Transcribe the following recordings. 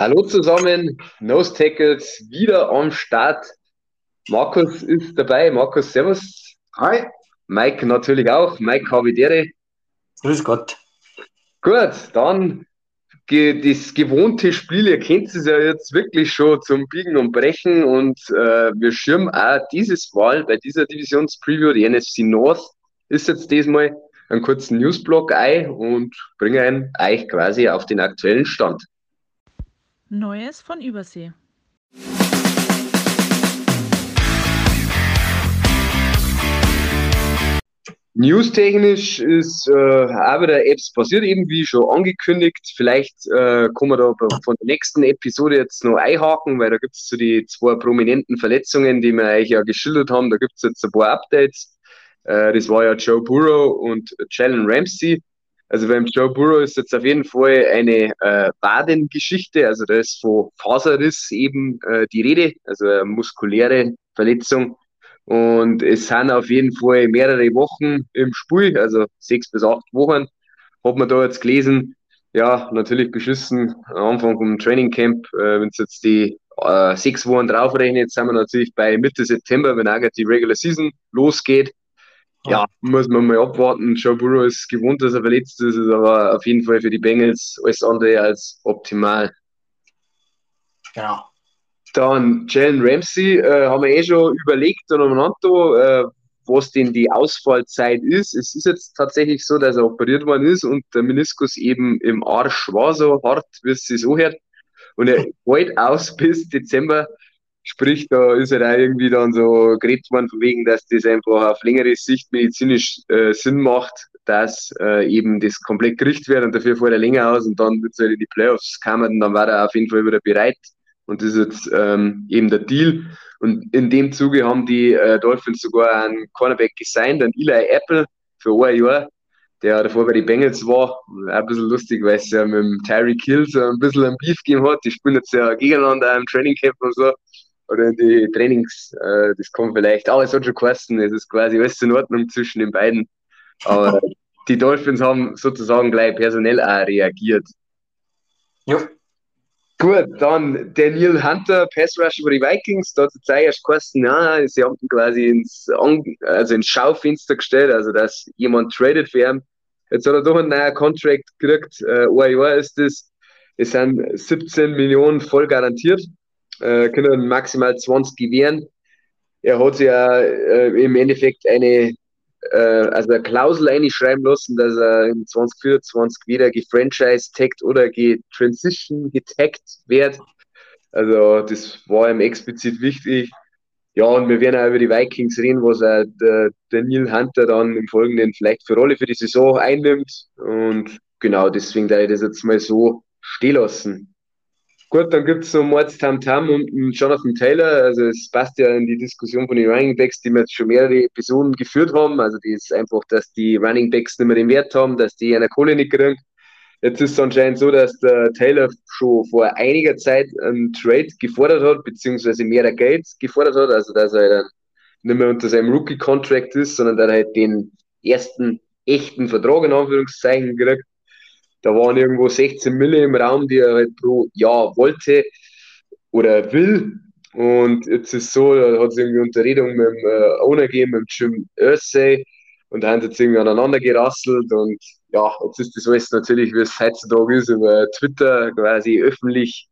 Hallo zusammen, Nose Tackles wieder am Start. Markus ist dabei. Markus, Servus. Hi. Mike natürlich auch. Mike Havidere. Grüß Gott. Gut, dann das gewohnte Spiel. Ihr kennt es ja jetzt wirklich schon zum Biegen und Brechen und äh, wir schirmen auch dieses Mal bei dieser Divisionspreview, die NFC North, ist jetzt diesmal einen kurzen Newsblock ein und bringen euch quasi auf den aktuellen Stand. Neues von Übersee. News-technisch ist äh, auch wieder Apps passiert, eben wie schon angekündigt. Vielleicht äh, kommen wir da von der nächsten Episode jetzt noch einhaken, weil da gibt es so die zwei prominenten Verletzungen, die wir euch ja geschildert haben. Da gibt es jetzt ein paar Updates. Äh, das war ja Joe Burrow und Jalen Ramsey. Also beim Joe Burrow ist jetzt auf jeden Fall eine äh, Wadengeschichte, also da ist von Faserriss eben äh, die Rede, also eine muskuläre Verletzung. Und es sind auf jeden Fall mehrere Wochen im Spiel, also sechs bis acht Wochen, hat man da jetzt gelesen. Ja, natürlich beschissen am Anfang vom Training Camp, äh, wenn es jetzt die äh, sechs Wochen draufrechnet, sind wir natürlich bei Mitte September, wenn auch die Regular Season losgeht ja, muss man mal abwarten. Joe Burrow ist gewohnt, dass er verletzt ist, ist aber auf jeden Fall für die Bengals alles andere als optimal. Genau. Dann Jalen Ramsey, äh, haben wir eh schon überlegt und umeinander, äh, was denn die Ausfallzeit ist. Es ist jetzt tatsächlich so, dass er operiert worden ist und der Meniskus eben im Arsch war, so hart, wie es sich so hört. Und er hält aus bis Dezember Sprich, da ist halt auch irgendwie dann so geredet worden, von wegen, dass das einfach auf längere Sicht medizinisch äh, Sinn macht, dass äh, eben das komplett gerichtet wird und dafür fährt er länger aus und dann wird es halt in die Playoffs kommen und dann war er auf jeden Fall wieder bereit. Und das ist jetzt ähm, eben der Deal. Und in dem Zuge haben die äh, Dolphins sogar einen Cornerback gesigned, einen Eli Apple für ein Jahr, der davor bei den Bengals war. Auch ein bisschen lustig, weil es ja mit dem Tyree Kill so ein bisschen ein Beef gegeben hat. Die spielen jetzt ja gegeneinander im Training Camp und so oder in die Trainings, äh, das kommt vielleicht, aber es hat schon kosten, es ist quasi alles in Ordnung zwischen den beiden. Aber die Dolphins haben sozusagen gleich personell auch reagiert. Ja. Gut, dann Neil Hunter, Pass Rush über die Vikings, da hat es erst kosten, ja, sie haben ihn quasi ins, also ins Schaufenster gestellt, also dass jemand tradet für ihn. Jetzt hat er doch einen neuen Contract gekriegt, äh, ein Jahr ist das. Es sind 17 Millionen voll garantiert äh, können maximal 20 gewähren. Er hat ja äh, im Endeffekt eine, äh, also eine Klausel einschreiben lassen, dass er in 2024 wieder gefranchise-tagged oder getransition getaggt wird. Also das war ihm explizit wichtig. Ja, und wir werden auch über die Vikings reden, was auch der, der Neil Hunter dann im Folgenden vielleicht für Rolle für die Saison einnimmt. Und genau deswegen da ich das jetzt mal so stehen lassen. Gut, dann gibt es so Mords Tam Tam und Jonathan Taylor. Also es passt ja in die Diskussion von den Running Backs, die wir jetzt schon mehrere Episoden geführt haben. Also die ist einfach, dass die Running Backs nicht mehr den Wert haben, dass die eine Kohle nicht kriegen. Jetzt ist es anscheinend so, dass der Taylor schon vor einiger Zeit einen Trade gefordert hat, beziehungsweise mehr Geld gefordert hat. Also dass er dann nicht mehr unter seinem Rookie-Contract ist, sondern er halt den ersten echten Vertrag in Anführungszeichen kriegt. Da waren irgendwo 16 Mille im Raum, die er halt pro Jahr wollte oder will. Und jetzt ist so, da hat es irgendwie Unterredung mit dem äh, Owner gegeben, mit Jim Ursay. Und da haben sie jetzt irgendwie aneinander gerasselt. Und ja, jetzt ist das alles natürlich, wie es heutzutage ist, über Twitter quasi öffentlich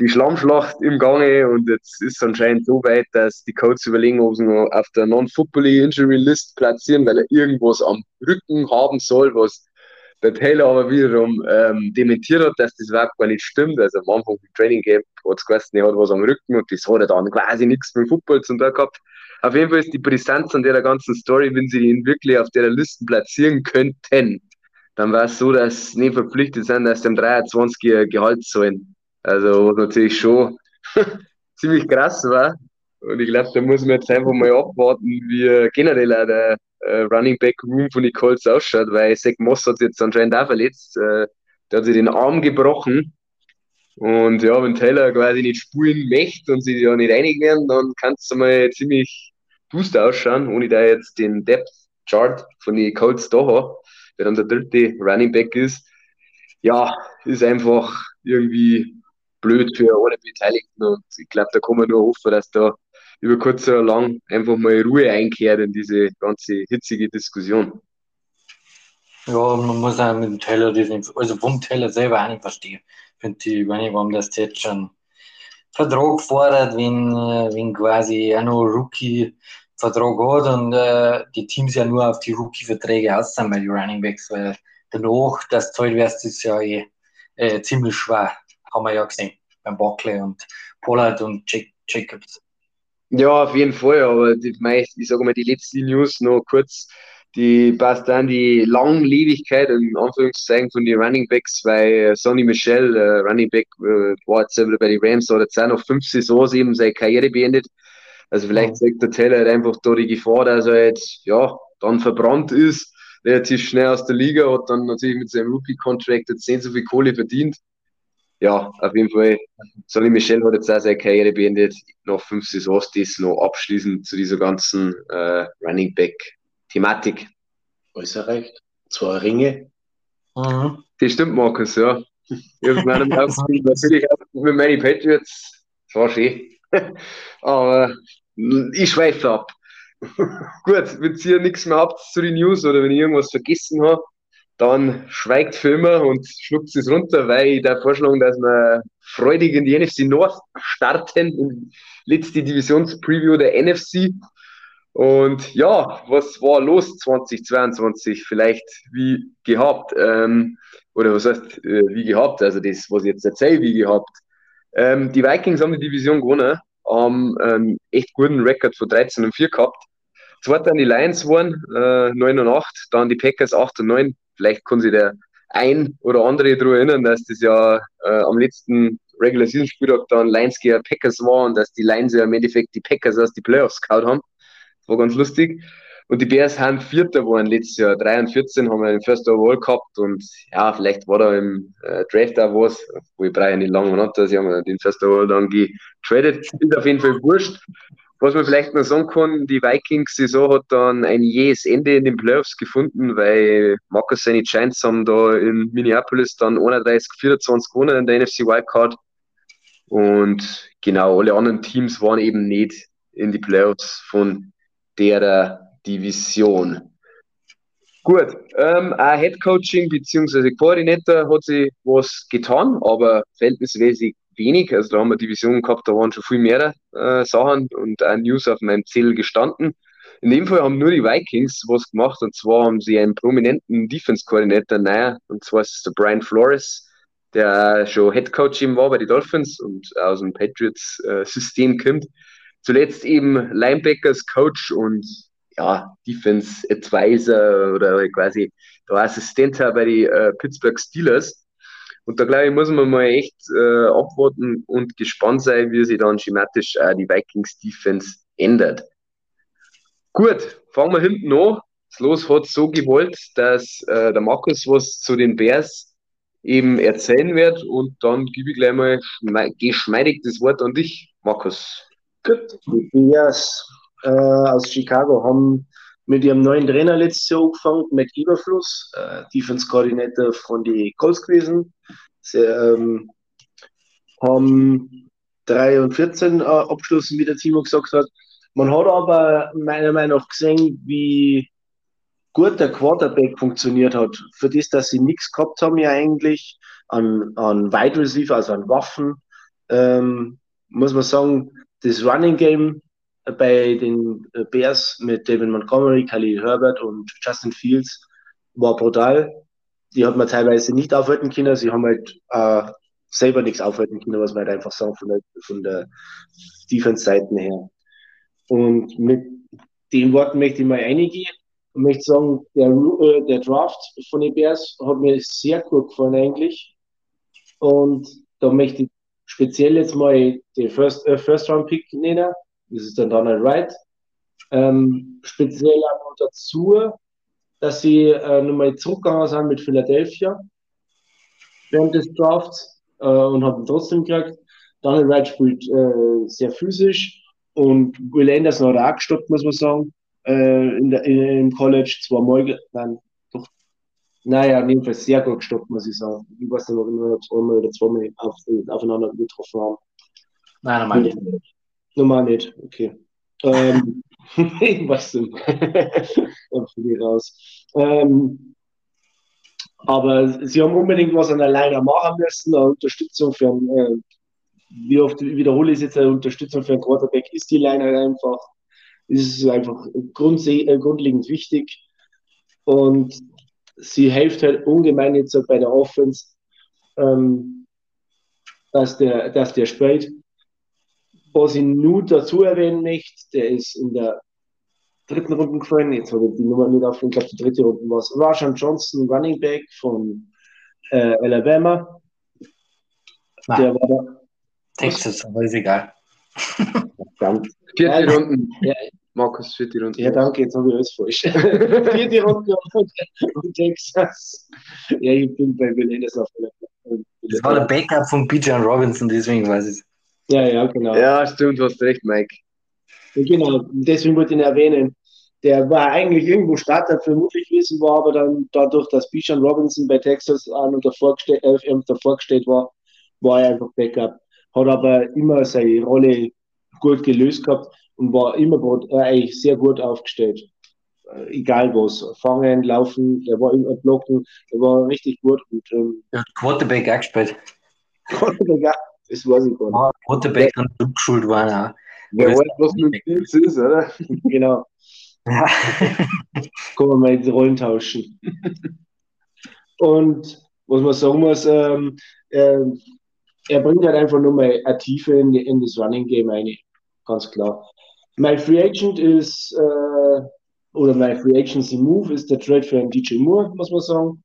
die Schlammschlacht im Gange. Und jetzt ist es anscheinend so weit, dass die Codes überlegen, ob sie noch auf der Non-Football Injury List platzieren, weil er irgendwas am Rücken haben soll, was der Taylor aber wiederum ähm, dementiert hat, dass das überhaupt gar nicht stimmt. Also am Anfang im Training Camp hat es geheißen, er hat was am Rücken und das hat er dann quasi nichts mit dem Football zu tun gehabt. Auf jeden Fall ist die Brisanz an der ganzen Story, wenn sie ihn wirklich auf der Liste platzieren könnten, dann war es so, dass sie nicht verpflichtet sind, dass dem 23er Gehalt zahlen. Also was natürlich schon ziemlich krass war. Und ich glaube, da muss man jetzt einfach mal abwarten, wie generell auch der äh, Running Back Room von den Colts ausschaut, weil Zach Moss hat sich jetzt anscheinend auch verletzt. Äh, der hat sich den Arm gebrochen. Und ja, wenn Taylor quasi nicht spielen möchte und sie da nicht einig werden, dann kann es mal ziemlich duster ausschauen, ohne da jetzt den Depth Chart von den Colts da habe, der dann der dritte Running Back ist. Ja, ist einfach irgendwie blöd für alle Beteiligten und ich glaube, da kann man nur hoffen, dass da über kurz oder lang einfach mal Ruhe einkehrt in diese ganze hitzige Diskussion. Ja, man muss auch mit dem Taylor, also vom Taylor selber auch nicht verstehen. Finde ich, ich weiß nicht, warum das jetzt schon Vertrag fordert, wenn, wenn quasi auch noch Rookie-Vertrag hat und äh, die Teams ja nur auf die Rookie-Verträge aus sind bei den Running Backs, weil danach, das zahlt wirst, ist ja eh, äh, ziemlich schwer. Haben wir ja gesehen beim Buckley und Pollard und Jacobs. Ja, auf jeden Fall, aber die, ich sage mal, die letzte News noch kurz die passt dann die Langlebigkeit in Anführungszeichen von den Running Backs, weil Sonny Michel, äh, Running Back, äh, war jetzt bei den Rams, hat jetzt auch noch fünf Saisons eben seine Karriere beendet. Also vielleicht sagt der Taylor halt einfach da die Gefahr, dass er jetzt, ja, dann verbrannt ist, relativ schnell aus der Liga, hat dann natürlich mit seinem Rookie-Contract jetzt nicht so viel Kohle verdient. Ja, auf jeden Fall, Sonny Michel hat jetzt auch seine Karriere beendet, noch fünf Saisons, das noch abschließend zu dieser ganzen äh, Running Back Thematik. Alles erreicht. Zwei Ringe. Mhm. Das stimmt, Markus, ja. Ich habe meinem natürlich auch mit meinen Patriots. Das war schön. Aber ich schweife ab. Gut, wenn ihr nichts mehr habt zu den News oder wenn ich irgendwas vergessen habe, dann schweigt für immer und schluckt es runter, weil ich da vorschlagen, dass wir freudig in die NFC North starten, in letzte Divisionspreview der NFC. Und ja, was war los 2022? Vielleicht wie gehabt. Ähm, oder was heißt äh, wie gehabt? Also das, was ich jetzt erzähle, wie gehabt. Ähm, die Vikings haben die Division gewonnen, haben einen echt guten Rekord von 13 und 4 gehabt. Zweiter an die Lions waren, äh, 9 und 8, dann die Packers 8 und 9. Vielleicht kann sich der ein oder andere daran erinnern, dass das ja äh, am letzten Regular Season Spieltag dann Lions gegen Packers war und dass die Lions ja im Endeffekt die Packers aus die Playoffs gehauen haben war ganz lustig. Und die Bears haben Vierter geworden letztes Jahr. 3 und 14 haben wir den First Overall gehabt und ja, vielleicht war da im äh, Draft auch was, wo ich ja nicht lange sie haben den First Overall dann getradet. Ist auf jeden Fall wurscht. Was man vielleicht noch sagen kann, die Vikings-Saison hat dann ein jähes Ende in den Playoffs gefunden, weil Marcus seine Giants haben da in Minneapolis dann 31, 24 gewonnen in der NFC Wildcard. Und genau, alle anderen Teams waren eben nicht in die Playoffs von der Division. Gut, ähm, ein Head Coaching bzw. Koordinator hat sich was getan, aber verhältnismäßig wenig. Also da haben wir Divisionen gehabt, da waren schon viel mehr äh, Sachen und auch News auf meinem Ziel gestanden. In dem Fall haben nur die Vikings was gemacht und zwar haben sie einen prominenten Defense-Koordinator, naja, und zwar ist es der Brian Flores, der schon Head Coach war bei den Dolphins und aus dem Patriots-System äh, kommt zuletzt eben Linebackers Coach und ja, Defense Advisor oder quasi der Assistent bei den äh, Pittsburgh Steelers. Und da glaube ich, muss man mal echt äh, abwarten und gespannt sein, wie sich dann schematisch äh, die Vikings Defense ändert. Gut, fangen wir hinten an. Das Los hat so gewollt, dass äh, der Markus was zu den Bears eben erzählen wird und dann gebe ich gleich mal geschmeidig das Wort an dich, Markus. Gut, die Bears äh, aus Chicago haben mit ihrem neuen Trainer letztes Jahr angefangen, mit Überfluss, äh, Defense-Koordinator von den Colts gewesen. Sie ähm, haben 3 und 14 äh, abgeschlossen, wie der Timo gesagt hat. Man hat aber meiner Meinung nach gesehen, wie gut der Quarterback funktioniert hat. Für das, dass sie nichts gehabt haben, ja eigentlich an, an Wide Receiver, also an Waffen, ähm, muss man sagen, das Running Game bei den Bears mit David Montgomery, Khalil Herbert und Justin Fields war brutal. Die hat man teilweise nicht aufhalten können. Sie haben halt äh, selber nichts aufhalten können, was man halt einfach sagen von der, von der Defense-Seiten her. Und mit den Worten möchte ich mal eingehen und möchte sagen, der, äh, der Draft von den Bears hat mir sehr gut gefallen eigentlich. Und da möchte ich speziell jetzt mal den First, äh, First Round Pick nennen. Das ist dann Donald Wright. Ähm, speziell auch dazu, dass sie äh, nochmal zurückgegangen sind mit Philadelphia während des Drafts äh, und haben trotzdem gekriegt. Donald Wright spielt äh, sehr physisch und Will Anderson hat auch gestoppt, muss man sagen, äh, in der, in, im College. Zwar mal, nein, doch naja, auf jeden Fall sehr gut gestoppt, muss ich sagen. Ich weiß nicht, ob wir zweimal oder zweimal auf, aufeinander getroffen haben. Nein, normal. Normal nicht, okay. Ähm. Dann fliege ich raus. Ähm, aber sie haben unbedingt was an der Leine machen müssen, eine Unterstützung für einen, äh, wie oft wiederhole ich es jetzt, eine Unterstützung für einen Quarterback ist die halt einfach. Ist einfach äh, grundlegend wichtig. Und sie hilft halt ungemein jetzt bei der Offense, ähm, dass der, dass der spielt. Was ich nur dazu erwähnen möchte, der ist in der dritten Runde gefallen. Jetzt habe ich die Nummer nicht auf, ich glaube, die dritte Runde war es. Rajan Johnson, Running Back von äh, Alabama. Nein. Der war da. Texas, aber ist egal. Verdammt. Vierte ja, Runden. Ja, Markus, vierte Runde. Ja, danke, jetzt habe ich alles falsch. vierte Runde und Texas. Ja, ich bin bei Belendes auf Das war der Backup von Bijan Robinson, deswegen weiß ich es. Ja, ja, genau. Ja, stimmt, du hast recht, Mike. Genau, deswegen wollte ich ihn erwähnen. Der war eigentlich irgendwo Starter vermutlich gewesen, war aber dann dadurch, dass Bijan Robinson bei Texas an und davor gestellt, äh, davor gestellt war, war er einfach Backup. Hat aber immer seine Rolle gut gelöst gehabt und war immer äh, eigentlich sehr gut aufgestellt. Äh, egal was. Fangen, laufen, er war immer blocken, er war richtig gut. Und, ähm, er hat Quarterback auch gespielt. Quarterback auch, das weiß ich gar nicht. Ah, Quarterback und Rückschuld waren auch. Wer weiß, was mit Pilz ist, oder? genau. Ja. Können wir mal jetzt Rollen tauschen. Und was man sagen muss, ähm, äh, er bringt halt einfach nur mal eine Tiefe in, in das Running Game ein, ganz klar. Mein Free Agent ist, äh, oder mein Free Agency Move ist der Trade für einen DJ Moore, muss man sagen.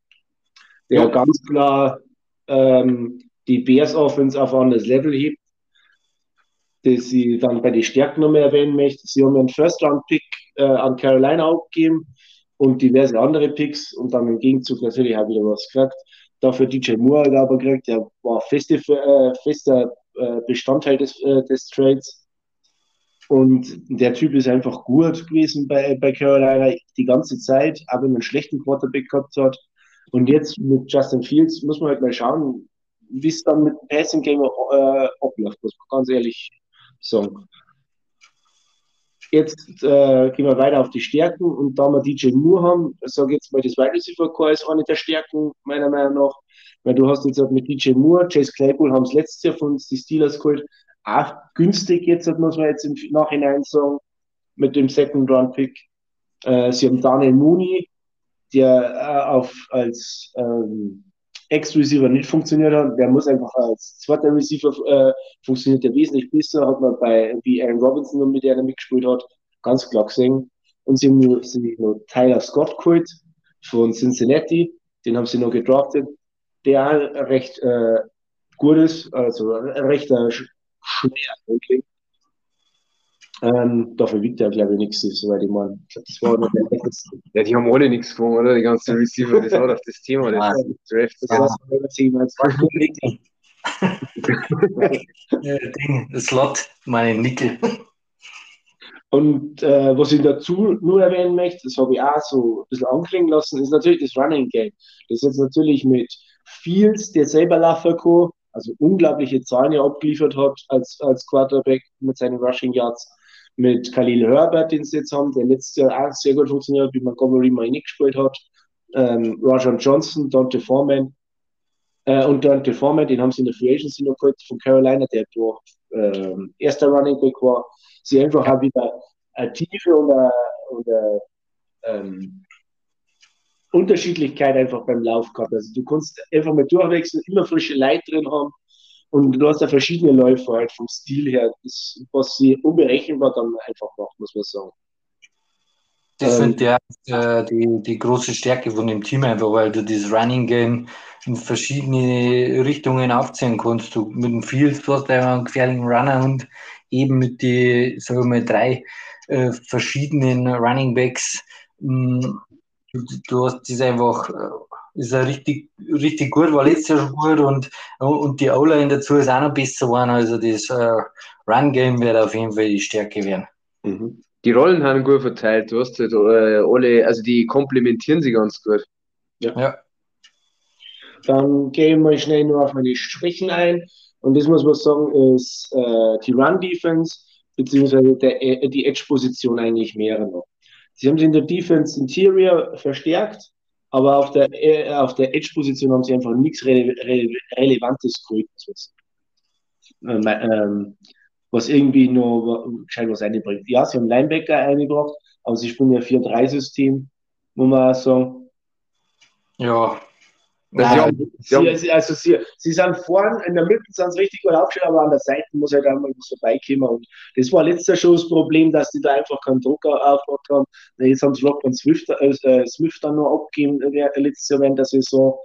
Der ja. ganz klar ähm, die Bears Offense auf ein anderes Level hebt das ich dann bei den Stärken nochmal erwähnen möchte. Sie haben einen First-Round-Pick äh, an Carolina abgegeben und diverse andere Picks und dann im Gegenzug natürlich auch wieder was gekriegt. Dafür DJ Moore aber gekriegt, der war feste, äh, fester äh, Bestandteil des, äh, des Trades. Und der Typ ist einfach gut gewesen bei, bei Carolina die ganze Zeit, auch wenn man einen schlechten Quarterback gehabt hat. Und jetzt mit Justin Fields muss man halt mal schauen, wie es dann mit dem Passing Game äh, abläuft, muss man ganz ehrlich so. Jetzt äh, gehen wir weiter auf die Stärken und da wir DJ Moore haben, sage jetzt mal, das Wide Receiver Core ist eine der Stärken, meiner Meinung nach. Weil du hast jetzt mit DJ Moore, Chase Claypool haben es letztes Jahr von uns die Steelers geholt. Auch günstig jetzt, muss man jetzt im Nachhinein sagen, mit dem Second Round Pick. Äh, sie haben Daniel Mooney, der äh, auf, als ähm, Ex-Receiver nicht funktioniert hat. Der muss einfach als zweiter Receiver äh, funktioniert der wesentlich besser, hat man bei, wie Aaron Robinson, mit der er mitgespielt hat, ganz klar gesehen. Und sie haben noch, sie noch Tyler Scott geholt von Cincinnati, den haben sie noch gedraftet, der recht äh, gut ist, also recht äh, schwer eigentlich. Ähm, dafür wiegt er, glaube ich, nichts, soweit ich meine. Das war noch der Ja, die haben alle nichts gewonnen, oder? Die ganzen Receiver, das war doch das Thema. Das, ja. Draft. Das ja. ja, Ding, das Slot, meine Nickel. Und äh, was ich dazu nur erwähnen möchte, das habe ich auch so ein bisschen anklingen lassen, ist natürlich das Running Game. Das ist jetzt natürlich mit Fields, der selber laufen kann, also unglaubliche Zahlen ja abgeliefert hat als, als Quarterback mit seinen Rushing Yards mit Khalil Herbert, den sie jetzt haben, der letztes Jahr auch sehr gut funktioniert hat, wie Montgomery mal nicht gespielt hat. Ähm, Rajan Johnson, Dante Foreman äh, und Dante Foreman, den haben sie in der Free Agency noch geholt von Carolina, der durch äh, erster Running Back war. Sie einfach haben wieder eine Tiefe und eine, und eine ähm, Unterschiedlichkeit einfach beim Lauf gehabt. Also du kannst einfach mal durchwechseln, immer frische Leute drin haben und du hast ja verschiedene Läufer halt vom Stil her, das, was sie unberechenbar dann einfach macht, muss man sagen. Das ähm, finde ja äh, die, die große Stärke von dem Team einfach, weil du das Running Game in verschiedene Richtungen aufziehen kannst. Du mit dem Field du hast einen gefährlichen Runner und eben mit die, sagen wir mal, drei äh, verschiedenen Running Backs. Mh, mm, du, du, hast das einfach äh, ist er richtig, richtig gut, war letztes Jahr schon gut und, und die O-Line dazu ist auch noch besser geworden. Also das äh, Run-Game wird auf jeden Fall die Stärke werden. Mhm. Die Rollen haben gut verteilt, du hast halt äh, alle, also die komplementieren sich ganz gut. Ja. ja. Dann gehe ich mal schnell nur auf meine Schwächen ein. Und das muss man sagen, ist äh, die Run-Defense, beziehungsweise der, äh, die Edge-Position eigentlich mehr noch. Sie haben sich in der Defense Interior verstärkt, aber auf der, äh, auf der Edge-Position haben sie einfach nichts Rele Rele Relevantes geholt. Ähm, ähm, was irgendwie nur scheint was einbringt. Ja, sie haben Linebacker eingebracht, aber sie spielen ja 4-3-System, muss man auch sagen. Ja. Nein, sie, sie, also sie, sie sind vorn, in der Mitte sind sie richtig gut aufgestellt, aber an der Seite muss halt einmal was vorbeikommen. Und das war letzter schon das Problem, dass die da einfach keinen Druck aufgebaut haben. Jetzt haben sie Rockman Swift, äh, Swift dann noch abgegeben, äh, letztes Jahr während der Saison,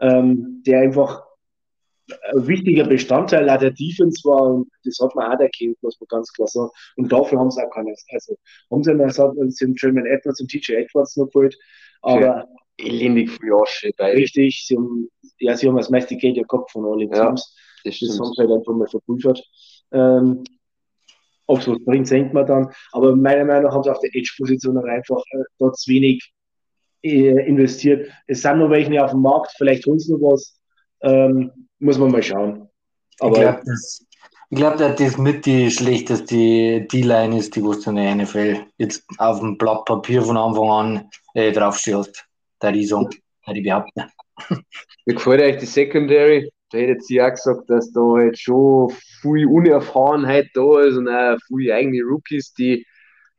ähm, der einfach ein wichtiger Bestandteil auch der Defense war und das hat man auch erkannt, muss man ganz klar sagen. Und dafür haben sie auch keine, also haben sie dann sie haben German Edwards und TJ Edwards noch geholt, aber elendig viel Asche bei. Richtig, sie haben, ja, sie haben das meiste Geld ja gehabt von allen ja, Teams. Das, das haben sie halt einfach mal verpulvert. Ähm, ob es was bringt, senkt man dann. Aber meiner Meinung nach haben sie auf der Edge-Position einfach äh, dort zu wenig äh, investiert. Es sind noch welche auf dem Markt, vielleicht holen sie noch was. Ähm, muss man mal schauen. Aber ich glaube, das, glaub, dass das mit die schlechteste D-Line ist, die du in der NFL jetzt auf dem Blatt Papier von Anfang an äh, draufstellst. Da die so, da die behaupten. Mir gefällt euch die Secondary. Da hätte sie auch gesagt, dass da halt schon viel Unerfahrenheit da ist und auch viele eigene Rookies, die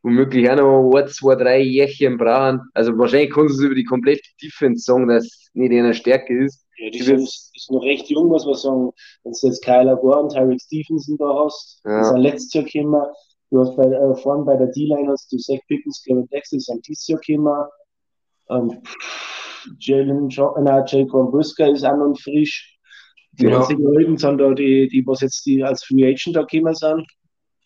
womöglich auch noch ein, zwei, drei Jährchen brauchen. Also wahrscheinlich kannst du es über die komplette Defense sagen, dass es nicht eine Stärke ist. Ja, die sind, ist noch recht jung, muss man sagen. Wenn du jetzt Kyler Gore und Tyreek Stevenson da hast, ja. das sind letztes Jahr gekommen. Du hast bei, äh, vorne bei der D-Line hast du Zach Pickens, Kevin Dexter, sind dieses Jahr gekommen. Ähm, Jalen äh, Jacob Brisker ist auch noch frisch. Die ja. einzigen Leute sind da die, die, was jetzt die als Free Agent da gekommen sind,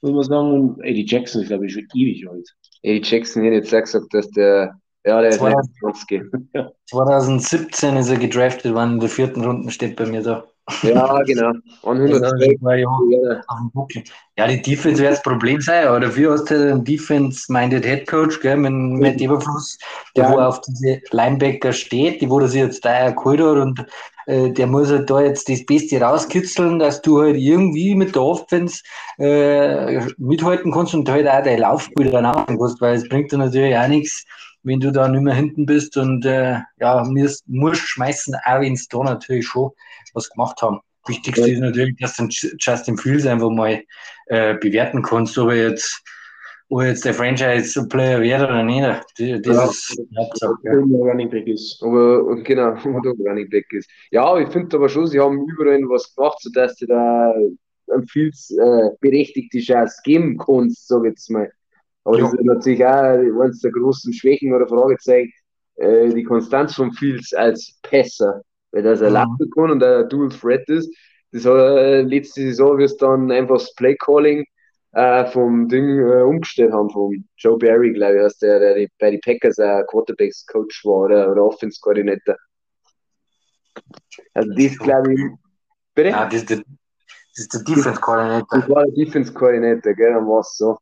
muss man sagen. Und Eddie Jackson ist, glaube ich, schon ewig alt. Eddie Jackson hätte jetzt gesagt, dass der ja, der 2000, ist 2017 ist er gedraftet worden, in der vierten Runde steht bei mir da. Ja, genau. 112. Ja, die Defense wird das Problem sein, aber dafür hast du einen Defense-minded Head Coach, gell, mit, mit Eberfluss, der ja. wo auf diese Linebacker steht, die wo das jetzt da geholt hat und äh, der muss halt da jetzt das Beste rauskitzeln, dass du halt irgendwie mit der Offense äh, mithalten kannst und halt auch dein Laufspiel dann auch kannst, weil es bringt dir natürlich auch nichts, wenn du da nicht mehr hinten bist und äh, ja, musst, musst schmeißen, auch wenn es da natürlich schon was gemacht haben. Wichtigste ja. ist natürlich, dass du Justin Fields einfach mal äh, bewerten kannst, ob er jetzt, ob er jetzt der Franchise-Player wird oder nicht. Das ja, ist Hauptsache. Ja. Running Back ist. Aber, genau, und der Running Back ist. Ja, ich finde aber schon, sie haben überall was gemacht, sodass du da ein Fields äh, berechtigte Chance geben kannst, sag ich jetzt mal. Aber ja. das ist natürlich auch eines der großen Schwächen oder Fragezeichen, äh, die Konstanz von Fields als Pässer, weil das er mhm. laufen kann und ein Dual Threat ist. Das hat äh, letzte Saison, wir es dann einfach das Play Calling äh, vom Ding äh, umgestellt haben, vom Joe Barry, glaube ich, der, der die, bei den Packers ein Quarterbacks Coach war oder, oder Offense Koordinator. Also das glaube ich. Bitte? Ja, das ist der, das ist der Defense Coordinator. Das war der Defense Coordinator, gell, dann war es so.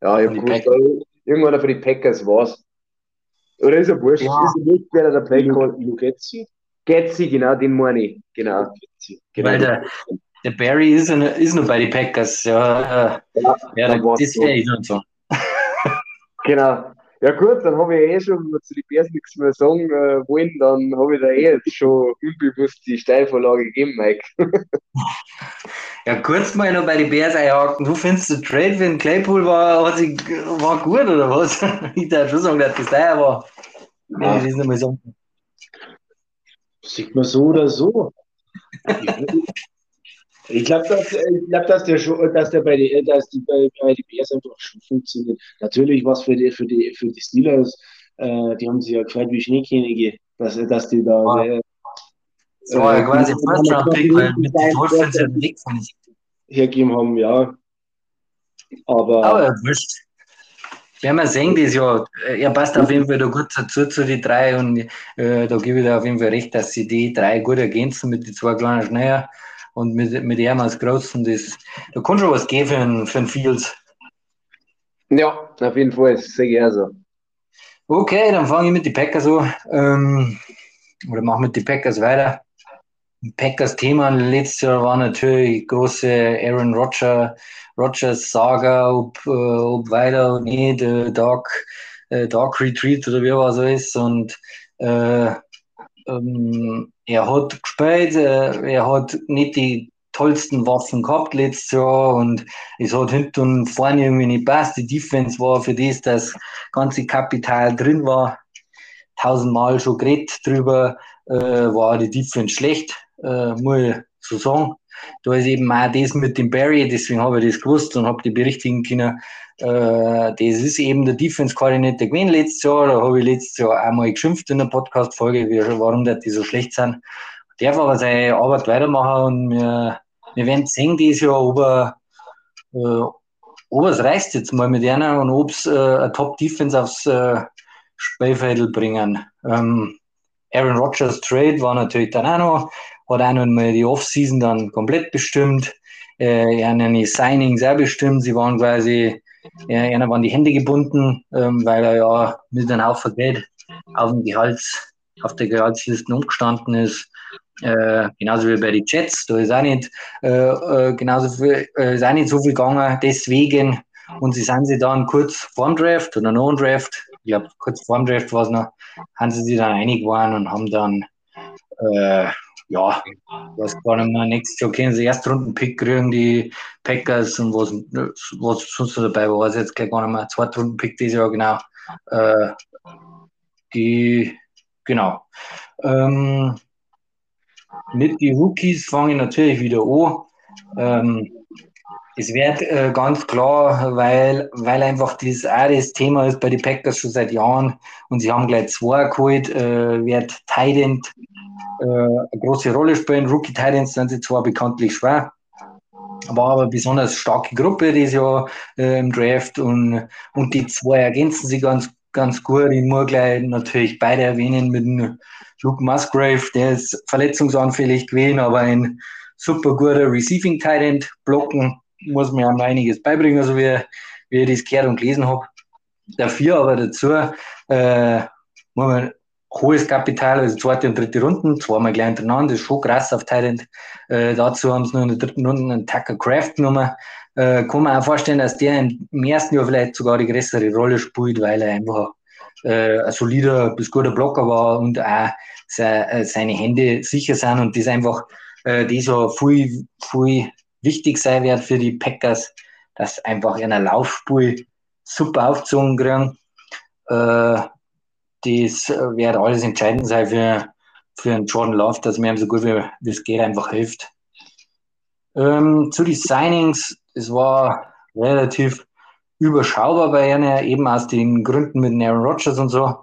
Ja, ich habe gewusst, irgendwann für die Packers war es. Oder ist er wurscht? Ja. Ist er nicht, wer der Play Call? Getzi? Getzi, genau, den meine ich. Genau. genau. Weil der, der Barry ist, ist noch bei den Packers. Ja, ja, ja das wäre ich so. genau. Ja gut, dann habe ich eh schon, wenn wir zu den Bears nichts mehr sagen äh, wollen, dann habe ich da eh jetzt schon unbewusst die Steilvorlage gegeben, Mike. ja, kurz mal noch bei den Bears einhaken. Du findest der Trade für den Claypool war, hat sich, war gut oder was? ich darf schon sagen, dass das teuer war. Wenn ja. ich das nicht mal sagen Sieht man so oder so. Ich glaube, dass, glaub, dass, der, dass der bei die, dass die, bei, bei die Bears einfach schon funktioniert. Natürlich was für die, für die, für die Steelers, äh, die haben sich ja gefreut wie Schneekönige, dass, dass die da. Ah. Äh, das war ja quasi fast schon Pick, weil mit den Dolphins ja nichts hergegeben haben, ja. Aber. Aber wurscht. Werden wir sehen, das Jahr. Er passt auf jeden Fall da gut dazu zu den drei und äh, da gebe ich dir auf jeden Fall recht, dass sie die drei gut ergänzen mit den zwei kleinen Schneller und mit, mit ihm als Großen, das, da kann schon was geben für einen, für einen Fields. Ja, auf jeden Fall, das sehe ich auch so. Okay, dann fange ich mit den Packers an. Ähm, oder mache mit den Packers weiter. Packers Thema letztes Jahr war natürlich große Aaron Rodgers, Rodgers Saga, ob, äh, ob weiter oder nicht, äh, Dark, äh, Dark Retreat oder wie was so ist. Und äh, ähm, er hat gespielt, äh, er hat nicht die tollsten Waffen gehabt letztes Jahr und es hat hinten und vorne irgendwie nicht passt. Die Defense war für das, das ganze Kapital drin war, tausendmal schon geredet drüber, äh, war die Defense schlecht, äh, ich so sagen. Da ist eben auch das mit dem Barry, deswegen habe ich das gewusst und habe die berichtigen können. Äh, das ist eben der Defense-Koordinator gewesen letztes Jahr. Da habe ich letztes Jahr einmal geschimpft in der Podcast-Folge, warum die so schlecht sind. Darf aber seine Arbeit weitermachen und wir wir werden sehen dieses Jahr, ob er, äh, ob es reißt jetzt mal mit einer und ob es äh, eine Top-Defense aufs äh, Spielfeld bringen. Ähm, Aaron Rodgers Trade war natürlich dann auch noch, hat auch noch mal die Offseason dann komplett bestimmt. Äh, ja, die Signings auch bestimmt. Sie waren quasi, ja, einer waren die Hände gebunden, ähm, weil er ja mit einem Haufen Geld auf dem Gehalts, auf der Gehaltsliste umgestanden ist. Äh, genauso wie bei den Jets, da ist auch nicht, äh, äh, genauso viel, äh, ist auch nicht so viel gegangen. Deswegen, und sie sind sie dann kurz vorm Draft oder im Draft, ich glaube, kurz vorm Draft war es noch, haben sie sich dann einig geworden und haben dann, äh, ja, gar nicht mehr, nächstes Jahr können sie erst Runden-Pick kriegen, die Packers und was, was sonst noch dabei war, weiß jetzt gar nicht mehr, zweite Runden-Pick dieses Jahr, genau. Äh, die, genau. Ähm, mit den Rookies fange ich natürlich wieder an. Ähm, es wird äh, ganz klar, weil, weil einfach das auch das Thema ist bei den Packers schon seit Jahren und sie haben gleich zwei geholt, äh, wird Tident äh, eine große Rolle spielen. Rookie Tidents sind sie zwar bekanntlich schwer, war aber besonders starke Gruppe dieses Jahr äh, im Draft und, und die zwei ergänzen sie ganz, ganz gut. Ich muss gleich natürlich beide erwähnen mit Luke Musgrave, der ist verletzungsanfällig gewesen, aber ein super guter Receiving Tight Blocken muss mir auch einiges beibringen, so wie, wie ich das gehört und gelesen habe. Dafür aber dazu äh, muss man hohes Kapital, also zweite und dritte Runden, zweimal gleich hintereinander, das ist schon krass auf Thailand. Äh, dazu haben sie nur in der dritten Runde einen Tucker Craft genommen. Äh, kann man auch vorstellen, dass der im ersten Jahr vielleicht sogar die größere Rolle spielt, weil er einfach äh, ein solider bis guter Blocker war und auch äh, seine Hände sicher sind und das einfach äh, die so viel, viel wichtig sein wird für die Packers, dass einfach in einer Laufspur super aufgezogen kriegen. Äh, das wird alles entscheidend sein für, für einen Jordan Love, dass man ihm so gut wie es geht einfach hilft. Ähm, zu den Signings, es war relativ überschaubar bei einer, eben aus den Gründen mit Aaron Rodgers und so.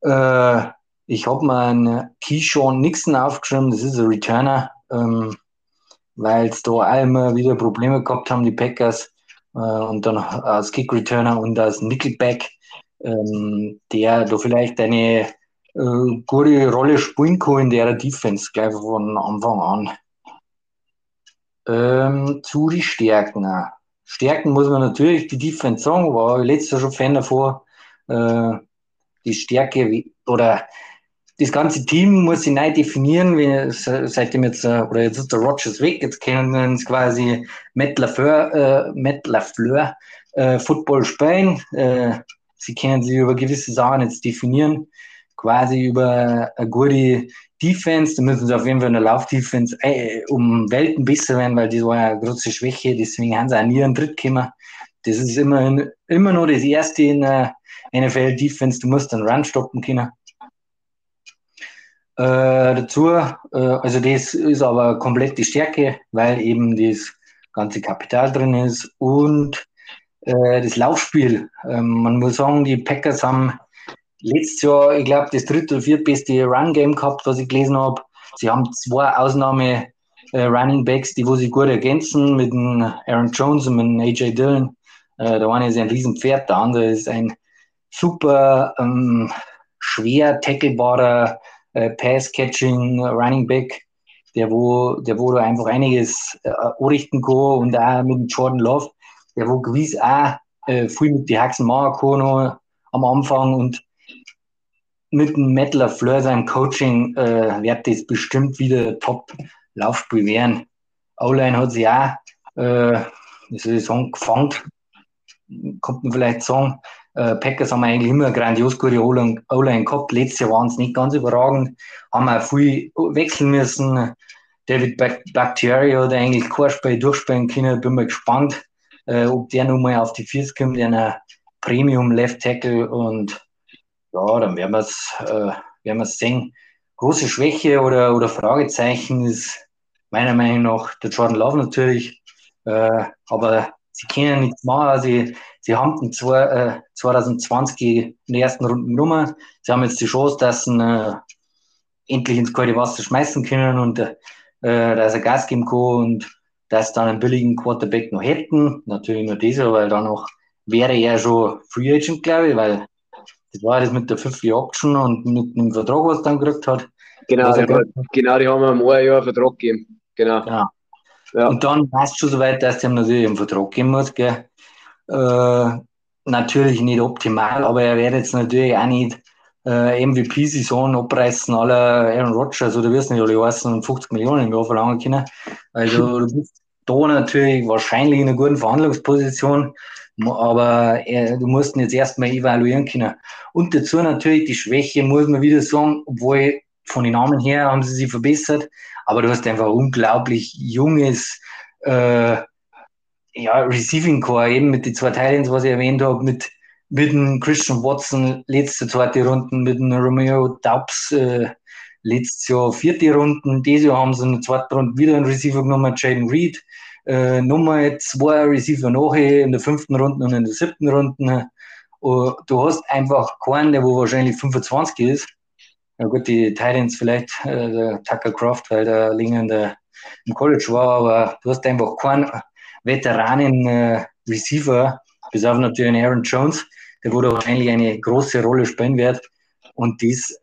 Äh, ich habe mir einen Keyshawn Nixon aufgeschrieben, das ist ein Returner, ähm, weil es da auch immer wieder Probleme gehabt haben, die Packers. Äh, und dann als Kick-Returner und als Nickelback, ähm, der da vielleicht eine äh, gute Rolle spielen kann in der Defense, gleich von Anfang an. Ähm, zu den Stärken. Stärken muss man natürlich die Defense sagen, war letztes Jahr schon Fan davor. Äh, die Stärke oder das ganze Team muss sich neu definieren, wie, seitdem jetzt, äh, oder jetzt ist der Rogers weg, jetzt können wir uns quasi Matt LaFleur, äh, Matt LaFleur äh, Football spielen. Äh, sie können sich über gewisse Sachen jetzt definieren, quasi über eine gute Defense. Da müssen sie auf jeden Fall in der Laufdefense äh, um Welten besser werden, weil das war ja eine große Schwäche, deswegen haben sie auch nie einen Dritt gekommen. Das ist immer, immer nur das erste in der NFL-Defense, du musst einen Run stoppen können. Äh, dazu, äh, also das ist aber komplett die Stärke, weil eben das ganze Kapital drin ist und äh, das Laufspiel. Ähm, man muss sagen, die Packers haben letztes Jahr, ich glaube, das dritte oder viertbeste Run-Game gehabt, was ich gelesen habe. Sie haben zwei Ausnahme äh, die wo sie gut ergänzen mit dem Aaron Jones und mit dem AJ Dillon. Äh, der eine ist ein Riesenpferd, der andere ist ein super ähm, schwer tacklebarer äh, Pass-Catching, Running Back, der wo, der wo da einfach einiges äh, anrichten kann und auch mit dem Jordan Love, der wo gewiss auch äh, viel mit den Haxen kann am Anfang und mit dem Metal Fleur seinem Coaching äh, wird das bestimmt wieder Top-Laufspiel werden. O-Line hat sich auch, äh, wie soll ich sagen, gefangen. Kommt man vielleicht sagen. Äh, Packers haben eigentlich immer grandios gute O-Line gehabt. Letztes Jahr waren es nicht ganz überragend. Haben auch viel wechseln müssen. David Bakhtiari hat eigentlich kein Spiel durchspielen können. Bin mal gespannt, äh, ob der nochmal auf die Füße kommt, der Premium Left Tackle und ja, dann werden wir es äh, werden sehen. Große Schwäche oder, oder Fragezeichen ist meiner Meinung nach der Jordan Love natürlich, äh, aber sie können nichts machen. Sie, sie haben den zwei, äh, 2020 in der ersten Runde genommen. Sie haben jetzt die Chance, dass sie äh, endlich ins kalte Wasser schmeißen können und äh, dass er Gas geben kann und dass dann einen billigen Quarterback noch hätten. Natürlich nur dieser, weil dann noch wäre er schon Free Agent, glaube ich, weil das war das mit der 50 Auction und mit dem Vertrag, was er dann gekriegt hat. Genau, die, hat, genau, die haben wir um ein Jahr Vertrag gegeben. Genau. genau. Ja. Und dann weißt du schon so weit, dass du ihm natürlich einen Vertrag geben musst. Gell? Äh, natürlich nicht optimal, aber er wird jetzt natürlich auch nicht äh, MVP-Saison abreißen, alle Aaron Rodgers oder wirst nicht alle heißen 50 Millionen im Jahr verlangen können. Also du bist da natürlich wahrscheinlich in einer guten Verhandlungsposition, aber äh, du musst ihn jetzt erstmal evaluieren können. Und dazu natürlich die Schwäche, muss man wieder sagen, obwohl von den Namen her haben sie sich verbessert, aber du hast einfach unglaublich junges äh, ja, Receiving Core, eben mit den zwei Teilen, was ich erwähnt habe, mit, mit dem Christian Watson letzte zweite Runden, mit dem Romeo Daubs äh, letztes Jahr vierte Runden, dieses Jahr haben sie in der zweiten Runde wieder einen Receiver genommen, Jaden Reed, äh, Nummer zwei Receiver nachher in der fünften Runde und in der siebten Runde. Und du hast einfach keinen, der wo wahrscheinlich 25 ist. Ja gut, die Titans vielleicht, äh, der Tucker Croft, weil der länger in der, im College war, aber du hast einfach keinen Veteranen äh, bis auf natürlich Aaron Jones, der wo da wahrscheinlich eine große Rolle spielen wird. Und dies, äh,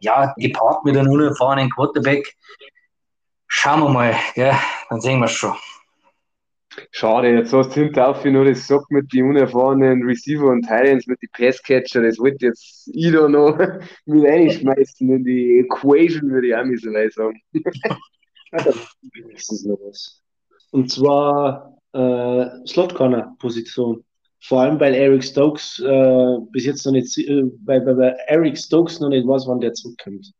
ja, gepaart mit einem unerfahrenen Quarterback, schauen wir mal, gell? dann sehen wir es schon. Schade, jetzt hast du hinter nur das Sack mit den unerfahrenen Receiver und Titans mit den Passcatcher. Das wollte jetzt ich da noch mit reinschmeißen in die Equation, würde ich auch mal so sagen. und zwar äh, Slot Corner Position. Vor allem, weil Eric Stokes äh, bis jetzt noch nicht, äh, weil, weil Eric Stokes noch nicht weiß, wann der zurückkommt.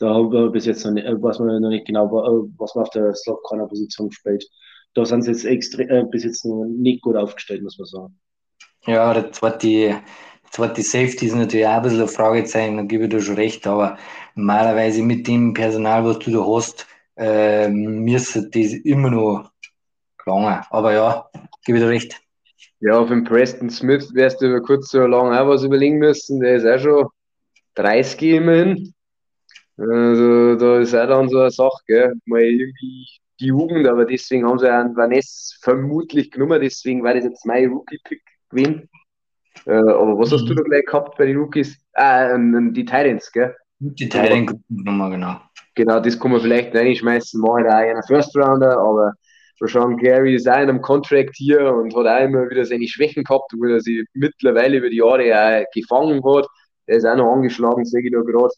Da haben wir bis jetzt noch nicht, äh, weiß man noch nicht genau, äh, was man auf der Slot Corner Position spielt da sind sie jetzt extra, äh, bis jetzt noch nicht gut aufgestellt, muss man sagen. Ja, der zweite, zweite Safety ist natürlich auch ein bisschen ein Fragezeichen, da gebe ich dir schon recht, aber normalerweise mit dem Personal, was du da hast, äh, müsste das immer noch lange. Aber ja, gebe ich dir recht. Ja, auf den Preston Smith wärst du über kurz so lange auch was überlegen müssen. Der ist auch schon 30 immerhin. Also, da ist auch dann so eine Sache, gell? Mal irgendwie die Jugend, aber deswegen haben sie einen Vanessa vermutlich genommen, deswegen war das jetzt mein Rookie-Pick gewesen. Äh, aber was hast du mhm. da gleich gehabt bei den Rookies? Ah, die Titans, gell? Die Titans nochmal, genau. Genau, das kann man vielleicht reinschmeißen, mache ich auch einen First Rounder, aber Sean Gary ist auch in einem Contract hier und hat auch immer wieder seine Schwächen gehabt, wo er sich mittlerweile über die Jahre auch gefangen hat. Er ist auch noch angeschlagen, sehe ich da gerade.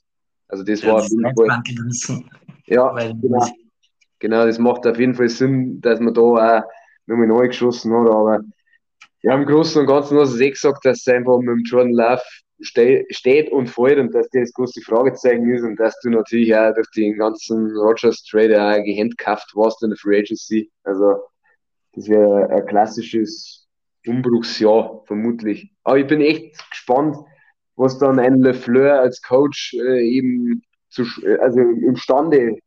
Also das ja, war das auf jeden Fall. Ja, genau. Genau, das macht auf jeden Fall Sinn, dass man da auch nochmal neu geschossen hat. Aber ja, im Großen und Ganzen hast du eh gesagt, dass es einfach mit dem Jordan Love ste steht und fällt und dass das große Fragezeichen ist und dass du natürlich auch durch den ganzen Rogers Trade auch gehandcuffed warst in der Free Agency. Also, das wäre ein klassisches Umbruchsjahr, vermutlich. Aber ich bin echt gespannt, was dann ein LeFleur als Coach äh, eben zu, also imstande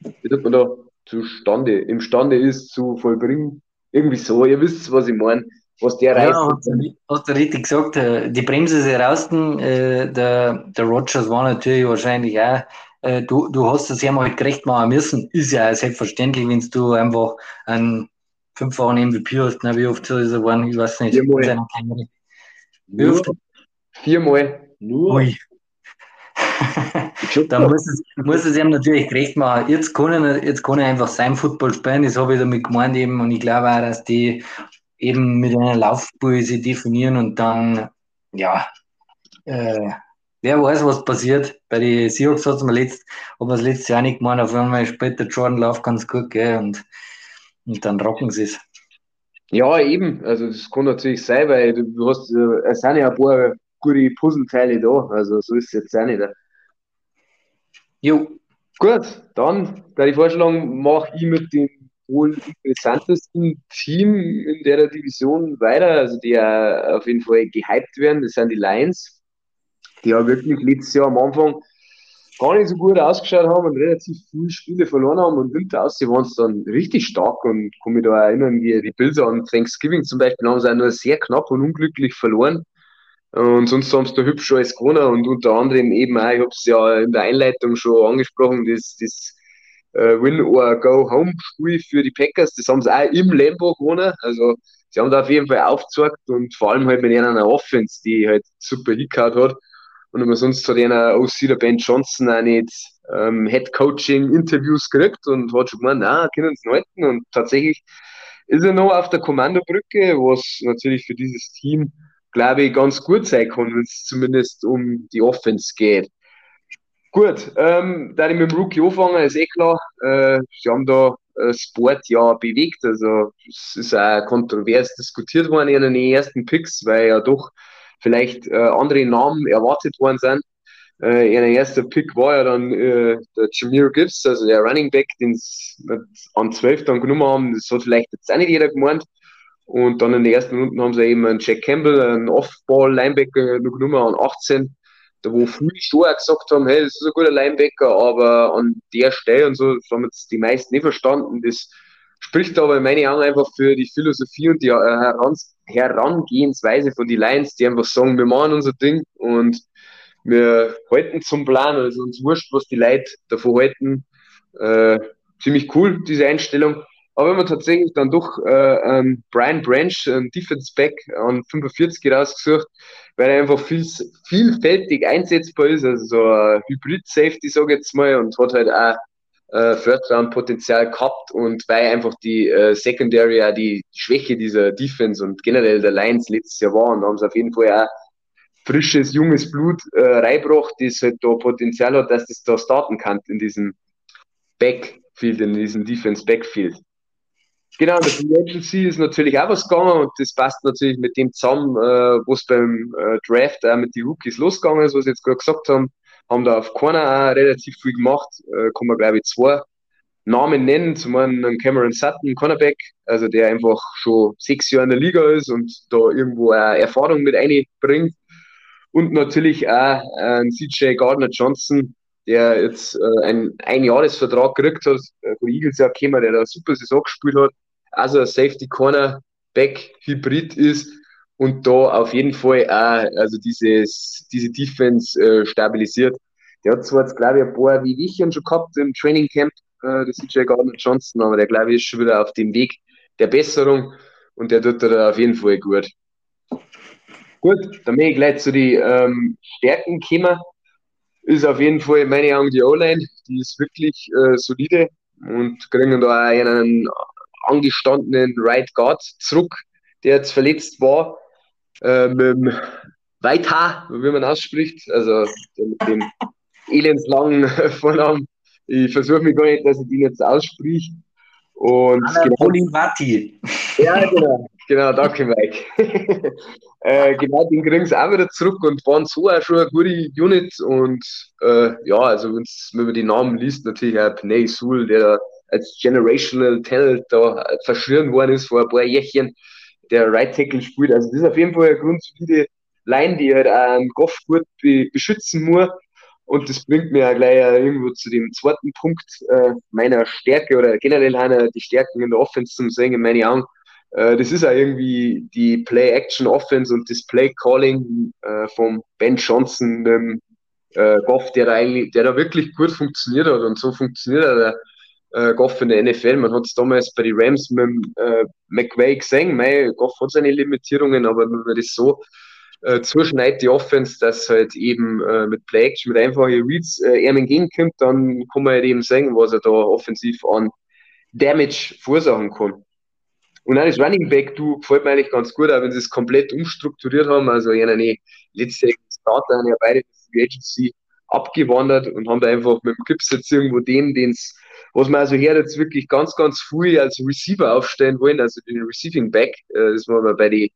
wie man da, zustande, imstande ist zu vollbringen. Irgendwie so, ihr wisst, was ich meine. Was der ja, reißt. Hast du richtig gesagt, äh, die Bremse ist heraus. Äh, der, der Rogers war natürlich wahrscheinlich auch äh, du, du hast es ja mal gerecht machen müssen. Ist ja selbstverständlich, wenn du einfach einen fünffachen MVP hast. Na, wie oft soll es waren? Ich weiß nicht. Viermal. Wie oft? Viermal. Nur. Ui da muss es, muss es ihm natürlich gerecht machen. Jetzt kann, er, jetzt kann er einfach sein Football spielen, das habe ich damit gemeint eben und ich glaube auch, dass die eben mit einer Laufpulse definieren und dann, ja, äh, wer weiß, was passiert. Bei den Seahawks hat man letzt, hat man das letztes Jahr nicht gemacht, auf einmal später Jordan läuft ganz gut, gell, und, und dann rocken sie es. Ja, eben. Also das kann natürlich sein, weil du hast, äh, es sind ja ein paar gute Puzzleteile da. Also so ist es jetzt auch nicht. Jo. Gut, dann würde ich vorschlagen, mache ich mit dem wohl interessantesten Team in der Division weiter, also die ja auf jeden Fall gehypt werden, das sind die Lions, die ja wirklich letztes Jahr am Anfang gar nicht so gut ausgeschaut haben und relativ viele Spiele verloren haben und hinter aus, sie waren es dann richtig stark und kann mich da erinnern, wie die Bilder an Thanksgiving zum Beispiel haben sie auch nur sehr knapp und unglücklich verloren. Und sonst haben sie da hübsch alles gewonnen und unter anderem eben auch, ich habe es ja in der Einleitung schon angesprochen, das, das Win or Go Home Spiel für die Packers, das haben sie auch im Lambo gewonnen. Also sie haben da auf jeden Fall aufgezeigt und vor allem halt mit einer Offense, die halt super hingehauen hat. Und aber sonst hat einer OC der Ben Johnson auch nicht ähm, Head Coaching Interviews gekriegt und hat schon gemeint, na, können sie halten. Und tatsächlich ist er noch auf der Kommandobrücke, was natürlich für dieses Team glaube ich, ganz gut sein kann, wenn es zumindest um die Offense geht. Gut, ähm, da ich mit dem Rookie anfangen, ist eh klar, äh, sie haben da äh, Sport ja bewegt, also es ist auch kontrovers diskutiert worden in den ersten Picks, weil ja doch vielleicht äh, andere Namen erwartet worden sind. Äh, ihr erster Pick war ja dann äh, der Jameer Gibbs, also der Running Back, den sie an 12 dann genommen haben. Das hat vielleicht jetzt auch nicht jeder gemeint. Und dann in den ersten Runden haben sie eben einen Jack Campbell, einen Off-Ball-Linebacker genommen an 18. Wo viele schon auch gesagt haben, hey, das ist ein guter Linebacker, aber an der Stelle und so, das haben jetzt die meisten nicht verstanden. Das spricht aber in meinen Augen einfach für die Philosophie und die äh, Herangehensweise von den Lions, die einfach sagen, wir machen unser Ding und wir halten zum Plan, also uns wurscht, was die Leute davon halten. Äh, ziemlich cool, diese Einstellung. Aber wenn man tatsächlich dann doch äh, ähm, Brian Branch, ein Defense Back an 45 rausgesucht, weil er einfach viel, vielfältig einsetzbar ist, also so ein Hybrid-Safety, sage ich jetzt mal, und hat halt auch äh, First-Round-Potenzial gehabt und weil einfach die äh, Secondary auch die Schwäche dieser Defense und generell der Lions letztes Jahr war und haben sie auf jeden Fall auch frisches, junges Blut äh, reingebracht, das halt da Potenzial hat, dass das da starten kann in diesem Backfield, in diesem Defense-Backfield. Genau, der Free Agency ist natürlich auch was gegangen und das passt natürlich mit dem zusammen, äh, was beim äh, Draft auch mit den Rookies losgegangen ist, was sie jetzt gerade gesagt haben. Haben da auf Corner auch relativ viel gemacht. Äh, kann man, glaube ich, zwei Namen nennen. Zum einen Cameron Sutton, Cornerback, also der einfach schon sechs Jahre in der Liga ist und da irgendwo auch Erfahrung mit einbringt. Und natürlich auch ein CJ Gardner Johnson, der jetzt äh, einen Einjahresvertrag gekriegt hat, äh, wo Eagles ja gekommen, der da eine super Saison gespielt hat also ein Safety Corner Back Hybrid ist und da auf jeden Fall auch also dieses, diese Defense äh, stabilisiert. Der hat zwar jetzt, glaube ich, ein paar wie ich schon gehabt im Training Camp, äh, das ist ja Gardner Johnson, aber der, glaube ich, ist schon wieder auf dem Weg der Besserung und der tut da auf jeden Fall gut. Gut, dann bin ich gleich zu den ähm, Stärken gekommen. Ist auf jeden Fall in meinen Augen die O-Line, die ist wirklich äh, solide und kriegen da einen angestandenen Right Guard zurück, der jetzt verletzt war. Äh, mit dem Weitha, wie man ausspricht, also mit dem elendslangen Vornamen. Ich versuche mich gar nicht, dass ich den jetzt aussprich. Und genau, Polivati. Ja, genau, genau, danke Mike. äh, genau, den kriegen sie auch wieder zurück und waren so auch schon eine gute Unit. Und äh, ja, also wenn man die Namen liest, natürlich auch Pnei Sul, der als Generational Talent da verschrien worden ist vor ein paar Jährchen, der Right Tackle spielt. Also das ist auf jeden Fall eine grundsolide Line, die halt auch einen Goff gut be beschützen muss. Und das bringt mir ja gleich irgendwo zu dem zweiten Punkt äh, meiner Stärke oder generell einer die Stärken in der Offense zum Singen in meinen Augen. Äh, das ist ja irgendwie die Play-Action-Offense und das Play-Calling äh, vom Ben Johnson, dem äh, Goff, der da eigentlich, der da wirklich gut funktioniert hat und so funktioniert er äh, Goff in der NFL. Man hat es damals bei den Rams mit äh, McVay gesehen. Mei, Goff hat seine Limitierungen, aber wenn man das so äh, zuschneidet, die Offense, dass halt eben äh, mit Play Action, mit einfachen Reads äh, ihm entgegenkommt, dann kann man halt eben sehen, was er da offensiv an Damage verursachen kann. Und das Running Back, du gefällt mir eigentlich ganz gut, auch wenn sie es komplett umstrukturiert haben. Also, ja, nee, letzte Starter ja beide Free Agency abgewandert und haben da einfach mit dem Gips jetzt irgendwo den, den es, was man also her jetzt wirklich ganz, ganz früh als Receiver aufstellen wollen, also den Receiving Back, äh, das war mal bei den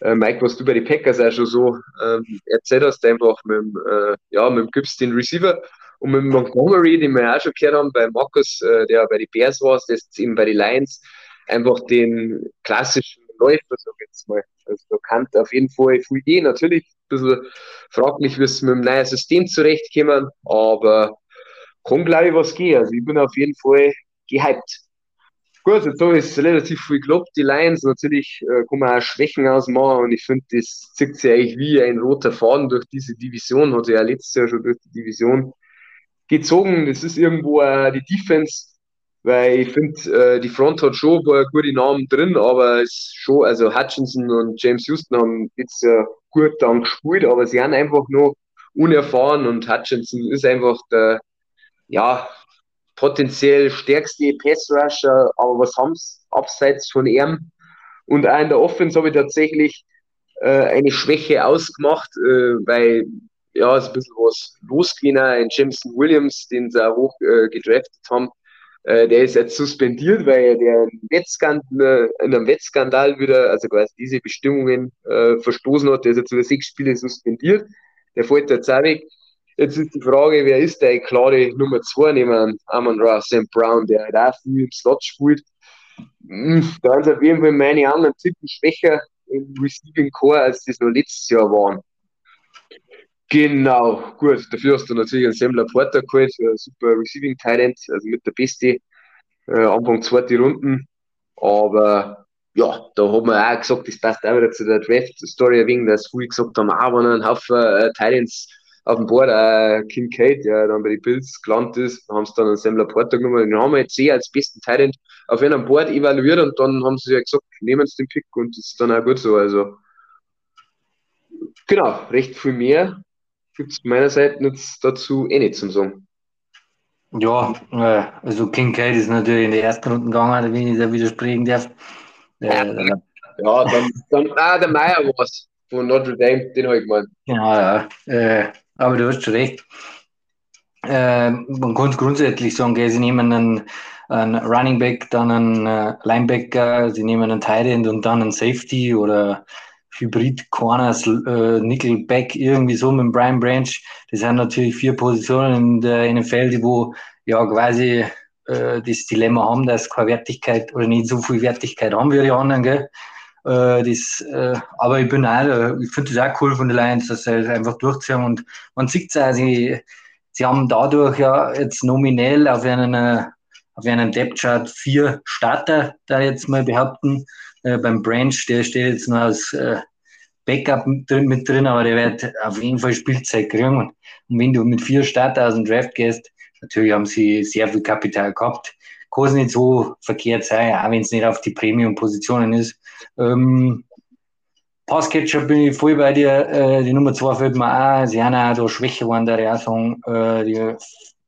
äh, Mike, was du bei den Packers auch schon so ähm, erzählt hast, einfach mit dem, äh, ja, mit dem Gips den Receiver und mit Montgomery, den wir auch schon gehört haben, bei Markus, äh, der bei den Bears war, der ist eben bei den Lions, einfach den klassischen Läufer, sag ich jetzt mal. Also da kann auf jeden Fall viel gehen. Natürlich ein bisschen fraglich, wie es mit dem neuen System zurechtkommen, aber kann, glaube ich, was gehen. Also ich bin auf jeden Fall gehypt. Gut, jetzt habe ich relativ viel gelobt, die Lions. Natürlich äh, kann man auch Schwächen ausmachen und ich finde, das zieht sich eigentlich wie ein roter Faden durch diese Division. Hat sich ja letztes Jahr schon durch die Division gezogen. Das ist irgendwo äh, die Defense, weil ich finde, äh, die Front hat schon ein paar gute Namen drin, aber es schon, also Hutchinson und James Houston haben jetzt ja gut dann gespielt, aber sie haben einfach noch unerfahren und Hutchinson ist einfach der, ja, potenziell stärkste Pass-Rusher, aber was haben sie abseits von ihm? Und auch in der Offense habe ich tatsächlich äh, eine Schwäche ausgemacht, äh, weil ja, ist ein bisschen was losgewesen in Jameson Williams, den sie auch hoch äh, gedraftet haben. Äh, der ist jetzt suspendiert, weil der Wettskandal, in einem Wettskandal wieder, also quasi diese Bestimmungen äh, verstoßen hat. Der ist jetzt über sechs Spiele suspendiert. Der fällt jetzt auch weg. Jetzt ist die Frage, wer ist der klare Nummer 2 neben Amon Ra St. Brown, der halt auch viel im Slot spielt. Hm, da sind auf jeden Fall meine anderen Typen schwächer im Receiving Core, als das noch letztes Jahr waren. Genau, gut. Dafür hast du natürlich einen Sam Porter geholt, super Receiving Talent, also mit der beste äh, Anfang zweite Runden. Aber ja, da hat man auch gesagt, das passt auch wieder zu der Draft-Story wegen, dass viele gesagt haben, ah, wenn ein Haufen äh, Titans auf dem Board, äh, Kincaid, der dann bei den Bills gelandet ist, haben sie dann einen Sam Porter genommen. Den haben wir jetzt eh als besten Titan auf einem Board evaluiert und dann haben sie ja gesagt, nehmen sie den Pick und das ist dann auch gut so. Also genau, recht viel mehr gibt es meiner Seite jetzt dazu eh nicht zum sagen. Ja, äh, also Kincaid ist natürlich in der ersten Runde gegangen, wenn ich da widersprechen darf. Äh, ja, dann, dann ah, der Meier war es von Notre Dame, den habe ich gemeint. Genau, ja. Äh, aber du hast schon recht. Äh, man kann grundsätzlich sagen, sie nehmen einen, einen Running Back, dann einen äh, Linebacker, sie nehmen einen Tight End und dann einen Safety oder Hybrid Corners, äh, Nickelback, irgendwie so mit Brian Branch. Das sind natürlich vier Positionen in der NFL, die wo ja quasi äh, das Dilemma haben, dass keine Wertigkeit oder nicht so viel Wertigkeit haben wie die anderen, gell? Äh, das, äh, aber ich bin auch, ich finde das auch cool von den Lions, dass sie einfach durchziehen und man sieht es auch, sie, sie haben dadurch ja jetzt nominell auf einen, auf einen Depth Chart vier Starter, da jetzt mal behaupten, äh, beim Branch, der steht jetzt nur als äh, Backup mit drin, mit drin, aber der wird auf jeden Fall Spielzeit kriegen. Und wenn du mit vier Starter aus dem Draft gehst, natürlich haben sie sehr viel Kapital gehabt. Kann nicht so verkehrt sein, auch wenn es nicht auf die Premium-Positionen ist. Ähm, Passcatcher bin ich voll bei dir. Äh, die Nummer zwei fällt mir auch. Sie haben auch da Schwäche waren der sagen, äh, die,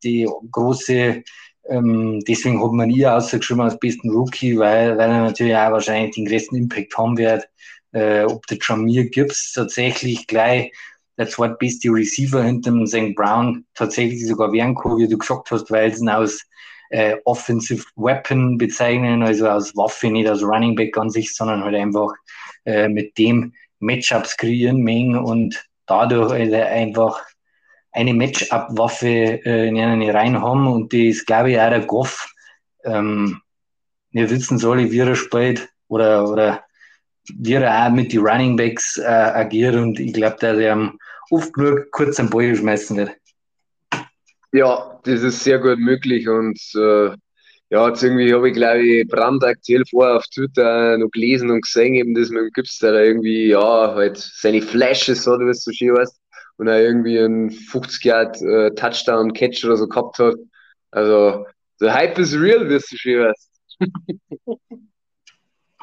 die große ähm, deswegen hat man ihn ausgeschrieben als besten Rookie, weil, weil er natürlich auch wahrscheinlich den größten Impact haben wird. Äh, ob der Jamir Gibbs tatsächlich gleich der zweitbeste Receiver hinter dem St. Brown tatsächlich sogar werden kann, wie du gesagt hast, weil sie ihn aus äh, Offensive Weapon bezeichnen, also als Waffe, nicht als Running Back an sich, sondern halt einfach äh, mit dem Matchups kreieren, mengen und dadurch also einfach eine Matchup-Waffe äh, in einen rein haben und die ist, glaube ich, auch der Goff. Ähm, wir wissen so alle, wie er spielt oder, oder wie er auch mit den Running Backs äh, agiert und ich glaube, dass er oft nur kurz am Ball schmeißen wird. Ja, das ist sehr gut möglich und äh, ja, jetzt irgendwie habe ich, glaube ich, brandaktuell vorher auf Twitter noch gelesen und gesehen, eben, dass man gibt, der irgendwie, ja, halt seine Flashes oder was so schön heißt und er irgendwie einen 50 Yard äh, Touchdown Catch oder so gehabt hat. Also, der Hype is real, wirst du schon weißt.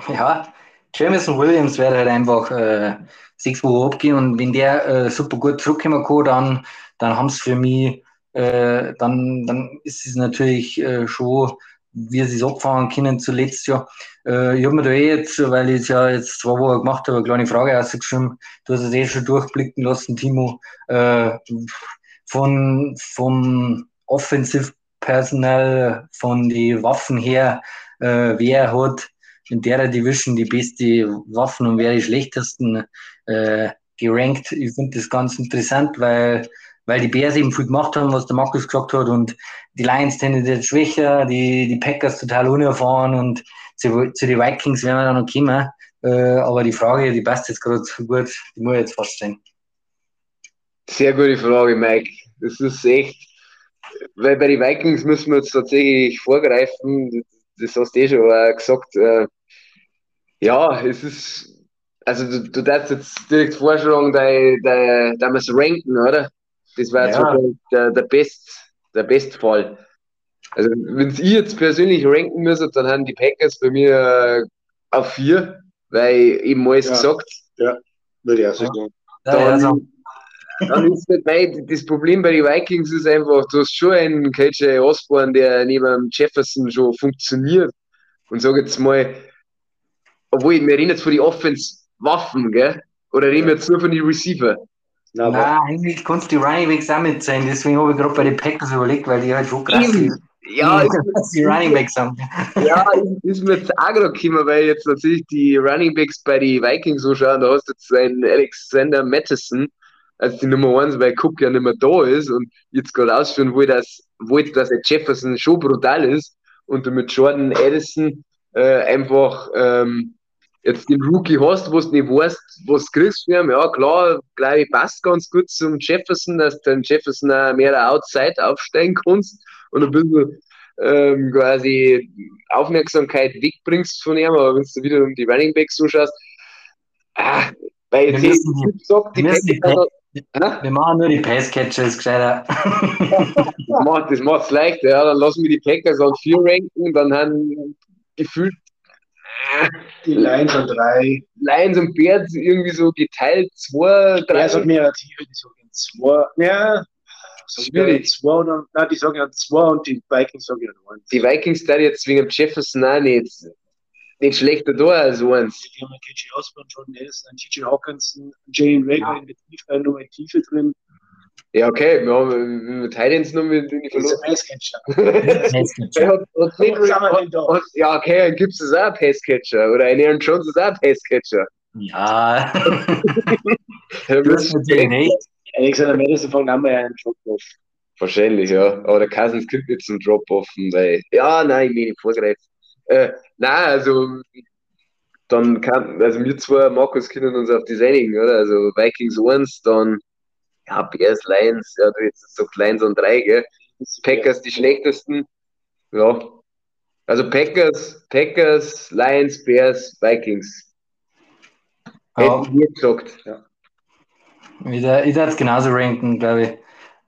ja, Jameson Williams wird halt einfach äh, sechs Wochen abgehen und wenn der äh, super gut zurückkommen kann, dann, dann haben es für mich, äh, dann, dann ist es natürlich äh, schon wie sie es abfangen können zuletzt ja. Äh, ich habe mir da eh jetzt, weil ich es ja jetzt zwei Wochen gemacht habe, eine kleine Frage ausgeschrieben. Du hast es eh schon durchblicken lassen, Timo. Äh, von, vom Offensive Personal, von den Waffen her, äh, wer hat in der Division die beste Waffen und wer die schlechtesten äh, gerankt. Ich finde das ganz interessant, weil, weil die Bears eben viel gemacht haben, was der Markus gesagt hat und die Lions tendenziell schwächer, die, die Packers total unerfahren und zu, zu den Vikings werden wir dann noch kommen. Äh, aber die Frage, die passt jetzt gerade so gut, die muss ich jetzt fast. Sehr gute Frage, Mike. Das ist echt, weil bei den Vikings müssen wir jetzt tatsächlich vorgreifen. Das hast du eh schon gesagt. Äh, ja, es ist, also du, du darfst jetzt direkt vorschlagen, da, da, da ranken, oder? Das wäre ja. der, der, Best, der Bestfall. Also, wenn ich jetzt persönlich ranken müsste, dann haben die Packers bei mir äh, auf vier, weil eben alles ja. gesagt. Ja, würde ich auch sagen. Ja. Dann, ja, dann ist nicht weit. Das Problem bei den Vikings ist einfach, du hast schon einen KJ Osborne, der neben Jefferson schon funktioniert. Und sag jetzt mal, obwohl, wir reden jetzt von den Offense-Waffen, gell? Oder reden wir jetzt nur von den Receiver? Nein, eigentlich kannst du die Running Backs auch mit sein. Deswegen habe ich gerade bei den Packers überlegt, weil die halt schon krass sind. Ja, dass die Running Backs haben. Ja, ist mir jetzt auch gerade gekommen, weil jetzt natürlich die Running Backs bei den Vikings so schauen. Da hast du jetzt einen Alexander Mattison als die Nummer 1, weil Cook ja nicht mehr da ist und jetzt gerade ausführen wo das, wollte, dass der Jefferson schon brutal ist und du mit Jordan Addison äh, einfach ähm, jetzt den Rookie hast, wo du nicht weißt, was du kriegst für ihn, ja klar, glaube ich, passt ganz gut zum Jefferson, dass du den Jefferson auch mehr Outside aufsteigen kannst und ein bisschen ähm, quasi Aufmerksamkeit wegbringst von ihm, aber wenn du wieder um die Running Backs zuschaust, ah, weil jetzt wir müssen, gesagt, die, die, die wir machen nur die Passcatchers gescheiter. das macht es leichter, ja. Dann lassen wir die Packers an vier ranken, dann haben gefühlt die Lions an drei. Lions und Bears irgendwie so geteilt, zwei, drei. Bears hat mehrere Tiefe, die sagen zwei. Ja, schwierig. Zwei oder, nein, die sagen ja zwei und die Vikings sagen ja eins. Die Vikings da jetzt wegen Jefferson auch nicht, nicht schlechter da als eins. Die haben KJ Osborne, Jordan Addison, TJ Hawkinson, Jane Rager ja. in der Tiefe, noch eine Tiefe drin. Ja, okay, wir haben mit Titans noch mit in die verloren. Passcatcher. ja, okay, dann gibt es auch einen Passcatcher. Oder ein Aaron Jones ist auch ein Passcatcher. Ja. das ist natürlich nicht. Alexander Madison fängt an bei einem Drop-Off. Wahrscheinlich, ja. Aber der Cousins kriegt jetzt zum Drop-Off, weil. Ja, nein, ich will nicht vorgreifen. Äh, nein, also. Dann kann, also wir zwei, Markus, können uns auf das einigen, oder? Also Vikings 1, dann ja, Bears, Lions, ja, du jetzt so Lions und drei, gell? Packers die schlechtesten. Ja. Also Packers, Packers, Lions, Bears, Vikings. Ja. Hätten wir gesagt. Ja. Ich würde es genauso ranken, glaube ich.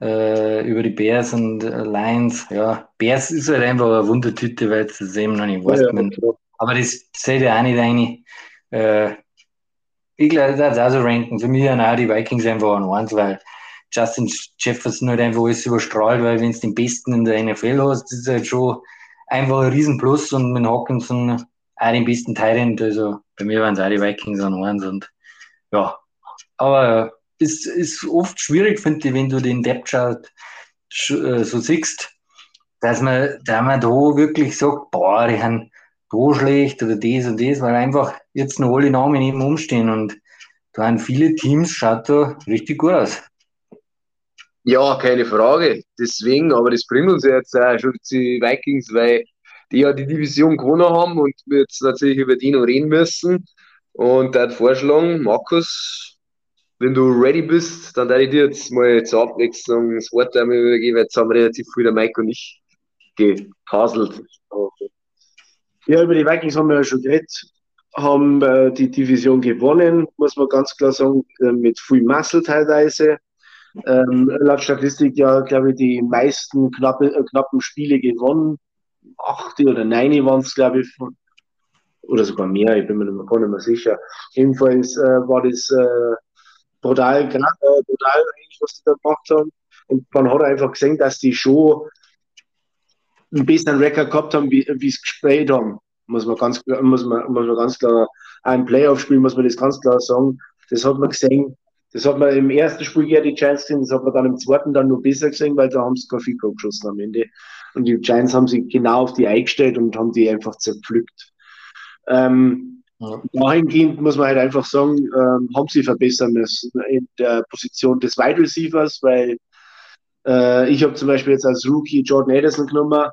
Äh, über die Bears und äh, Lions. Ja, Bears ist halt einfach eine Wundertüte, weil es das eben noch nicht weiß. Ja, ja, aber das seht ihr auch nicht rein. Äh, ich glaube, das ist auch so ranken. Für mich sind auch die Vikings einfach an eins, weil Justin Jefferson halt einfach alles überstrahlt, weil wenn du den Besten in der NFL hast, ist halt schon einfach ein Riesenplus und mit Hawkinson auch den besten Teil. Also bei mir waren es auch die Vikings an eins und ja, aber es ist oft schwierig, finde ich, wenn du den Depth Chart äh, so siehst, dass man, dass man da wirklich sagt, boah, die haben da schlecht oder das und das, weil einfach jetzt noch alle Namen eben umstehen und da haben viele Teams, schaut da richtig gut aus. Ja, keine Frage. Deswegen, aber das bringt uns jetzt auch schon die Vikings, weil die ja die Division gewonnen haben und wir jetzt natürlich über die noch reden müssen. Und da vorschlagen, Markus, wenn du ready bist, dann werde ich dir jetzt mal zur Abwechslung das Wort einmal übergeben, weil jetzt haben relativ viel der Mike und ich gehaselt. Ja, über die Vikings haben wir ja schon geredet, haben äh, die Division gewonnen, muss man ganz klar sagen, äh, mit viel Muscle teilweise ähm, laut Statistik ja, glaube ich, die meisten knappe, äh, knappen Spiele gewonnen. Acht oder neun waren es, glaube ich, von, oder sogar mehr, ich bin mir gar nicht mehr sicher. Jedenfalls äh, war das äh, brutal, äh, brutal eigentlich, was die da gemacht haben. Und man hat einfach gesehen, dass die schon einen besseren Rekord gehabt haben, wie, es gespielt haben. Muss man ganz, muss man, muss man ganz klar, ein Playoff-Spiel muss man das ganz klar sagen. Das hat man gesehen. Das hat man im ersten Spiel ja die Giants gesehen, das hat man dann im zweiten dann noch besser gesehen, weil da haben sie kein Fico geschossen am Ende. Und die Giants haben sich genau auf die eingestellt und haben die einfach zerpflückt. Ähm, ja. Dahingehend muss man halt einfach sagen, ähm, haben sie verbessern müssen in der Position des Wide Receivers, weil äh, ich habe zum Beispiel jetzt als Rookie Jordan Addison genommen,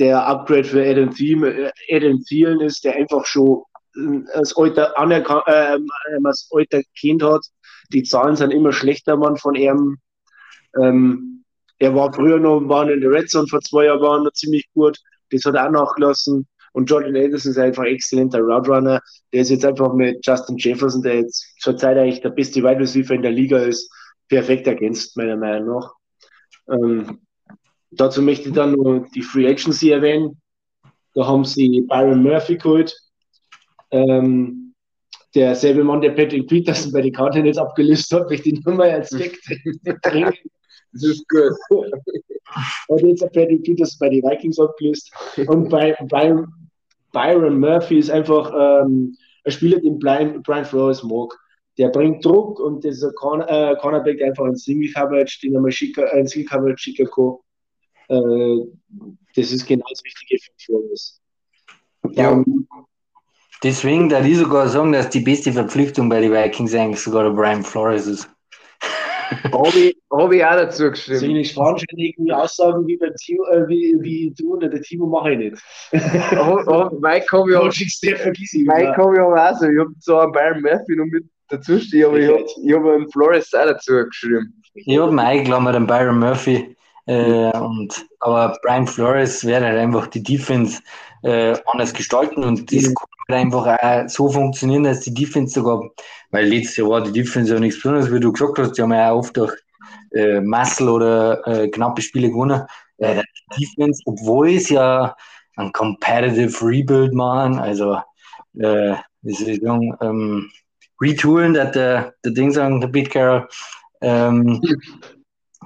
der Upgrade für Adam, Thiem, äh, Adam Thielen ist, der einfach schon äh, als alter, äh, als alter Kind hat. Die Zahlen sind immer schlechter, man, von ihm. Ähm, er war früher noch waren in der Red Zone vor zwei Jahren waren noch ziemlich gut. Das hat er auch nachgelassen. Und Jordan Addison ist einfach ein exzellenter Roadrunner. Der ist jetzt einfach mit Justin Jefferson, der jetzt zurzeit eigentlich der beste Wide Receiver in der Liga ist, perfekt ergänzt, meiner Meinung nach. Ähm, dazu möchte ich dann nur die Free Agency erwähnen. Da haben sie Byron Murphy geholt. Ähm, derselbe Mann, der Patrick Peterson bei den jetzt abgelöst hat, möchte ich nur mal als Deck bringen. Das ist gut. Und jetzt hat Patrick Peterson bei den Vikings abgelöst. Und bei, bei Byron Murphy ist einfach ähm, ein Spieler, den Brian, Brian Flores mag der bringt Druck und dieser Corner, äh, Cornerback einfach ein Single Coverage, den er mal schicker, ein Single Coverage kann. Äh, das ist genau das Wichtige für Flores. Ja. Deswegen, da die sogar sagen, dass die beste Verpflichtung bei den Vikings eigentlich sogar der Brian Flores ist. Habe ich, hab ich auch dazu geschrieben. Soll ich irgendwie Aussagen wie, beim Timo, äh, wie, wie du oder der Timo mache ich nicht. oh, oh, Mike habe ich auch, Mike hab ich auch so. Ich habe zwar einen Byron Murphy noch mit dazu stehen, aber ich habe hab einen Flores auch dazu geschrieben. Ich habe mir eingeklammert, den Byron Murphy. Äh, und, aber Brian Flores wird halt einfach die Defense äh, anders gestalten und das mhm. kann halt einfach auch so funktionieren, dass die Defense sogar, weil letztes Jahr war die Defense ja nichts Besonderes, wie du gesagt hast, die haben ja auch oft durch äh, Muscle oder äh, knappe Spiele gewonnen. Äh, die Defense, obwohl es ja ein Competitive Rebuild machen, also äh, wie sagen, ähm, retoolen, dass der, der Ding sagen, der Beat Carroll, ähm,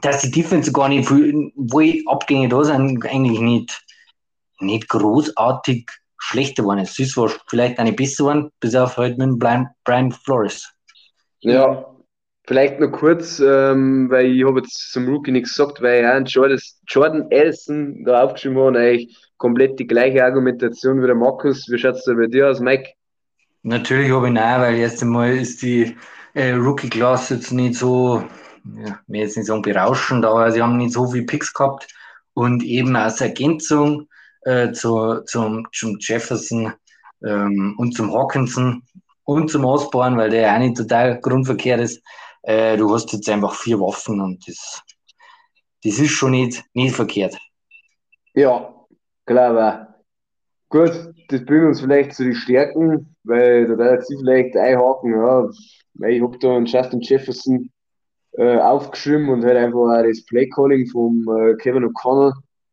dass die Defense gar nicht viel, wo Abgänge da sind, eigentlich nicht, nicht großartig schlechter geworden. Es ist zwar vielleicht eine besser geworden, bis auf heute mit Brian, Brian Flores. Ja, vielleicht noch kurz, ähm, weil ich habe jetzt zum Rookie nichts gesagt, weil ja Jordan, Jordan Ellison da aufgeschrieben hat, eigentlich komplett die gleiche Argumentation wie der Markus. Wie schaut es da bei dir aus, Mike? Natürlich habe ich nein, weil erst einmal ist die äh, Rookie-Class jetzt nicht so, ja, mir jetzt nicht sagen berauschend, aber sie haben nicht so viele Picks gehabt. Und eben als Ergänzung äh, zu, zum, zum Jefferson ähm, und zum Hawkinson und zum Osborne, weil der ja auch nicht total grundverkehrt ist, äh, du hast jetzt einfach vier Waffen und das, das ist schon nicht, nicht verkehrt. Ja, klar, Gut, das bringt uns vielleicht zu den Stärken, weil da wird sie vielleicht einhaken, ja, ich habe da einen Justin Jefferson äh, aufgeschrieben und halt einfach auch das Playcalling vom äh, Kevin O'Connell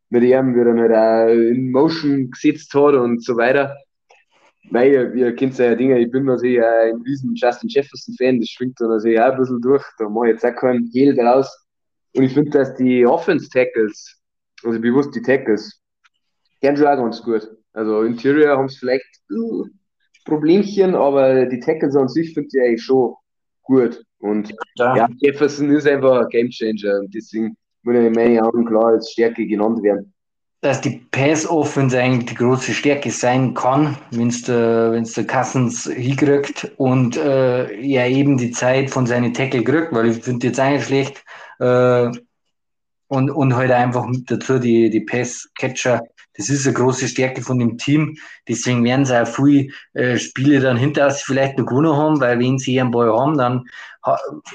mit ihm, wie er halt auch in Motion gesetzt hat und so weiter. Weil ihr, kennt ja Dinge, ich bin natürlich auch ein riesen Justin Jefferson-Fan, das schwingt da natürlich auch ein bisschen durch, da mache ich jetzt auch keinen Hehl draus. Und ich finde, dass die Offense-Tackles, also bewusst die Tackles, gern schon auch ganz gut. Also Interior haben es vielleicht uh, Problemchen, aber die Tackles an sich finde ich eigentlich schon gut. Und ja. ja, Jefferson ist einfach ein Gamechanger und deswegen würde in meinen Augen klar als Stärke genannt werden. Dass die Pass-Offense eigentlich die große Stärke sein kann, wenn es der, wenn's der Kassens hinkriegt und äh, ja eben die Zeit von seinen Tackle kriegt, weil ich finde jetzt eigentlich schlecht äh, und, und halt einfach dazu die, die Pass-Catcher das ist eine große Stärke von dem Team. Deswegen werden sie auch viele äh, Spiele dann hinter sich vielleicht noch gewonnen haben, weil wenn sie einen Ball haben, dann,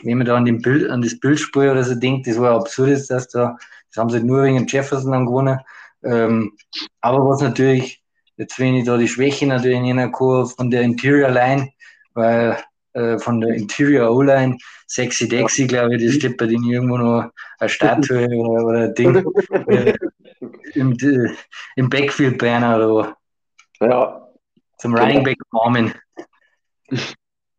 wenn man da an, den Bild, an das Bildspiel oder so denkt, das war absurd, ist, dass da, das haben sie nur wegen Jefferson dann gewonnen. Ähm, aber was natürlich, jetzt wenn ich da die Schwäche natürlich in einer Kurve von der Interior Line, weil äh, von der Interior O-Line, Sexy Dexy, glaube ich, das steht bei denen irgendwo noch eine Statue oder, oder ein Ding. im, im Backfield Banner oder ja. zum Running Back Farmen.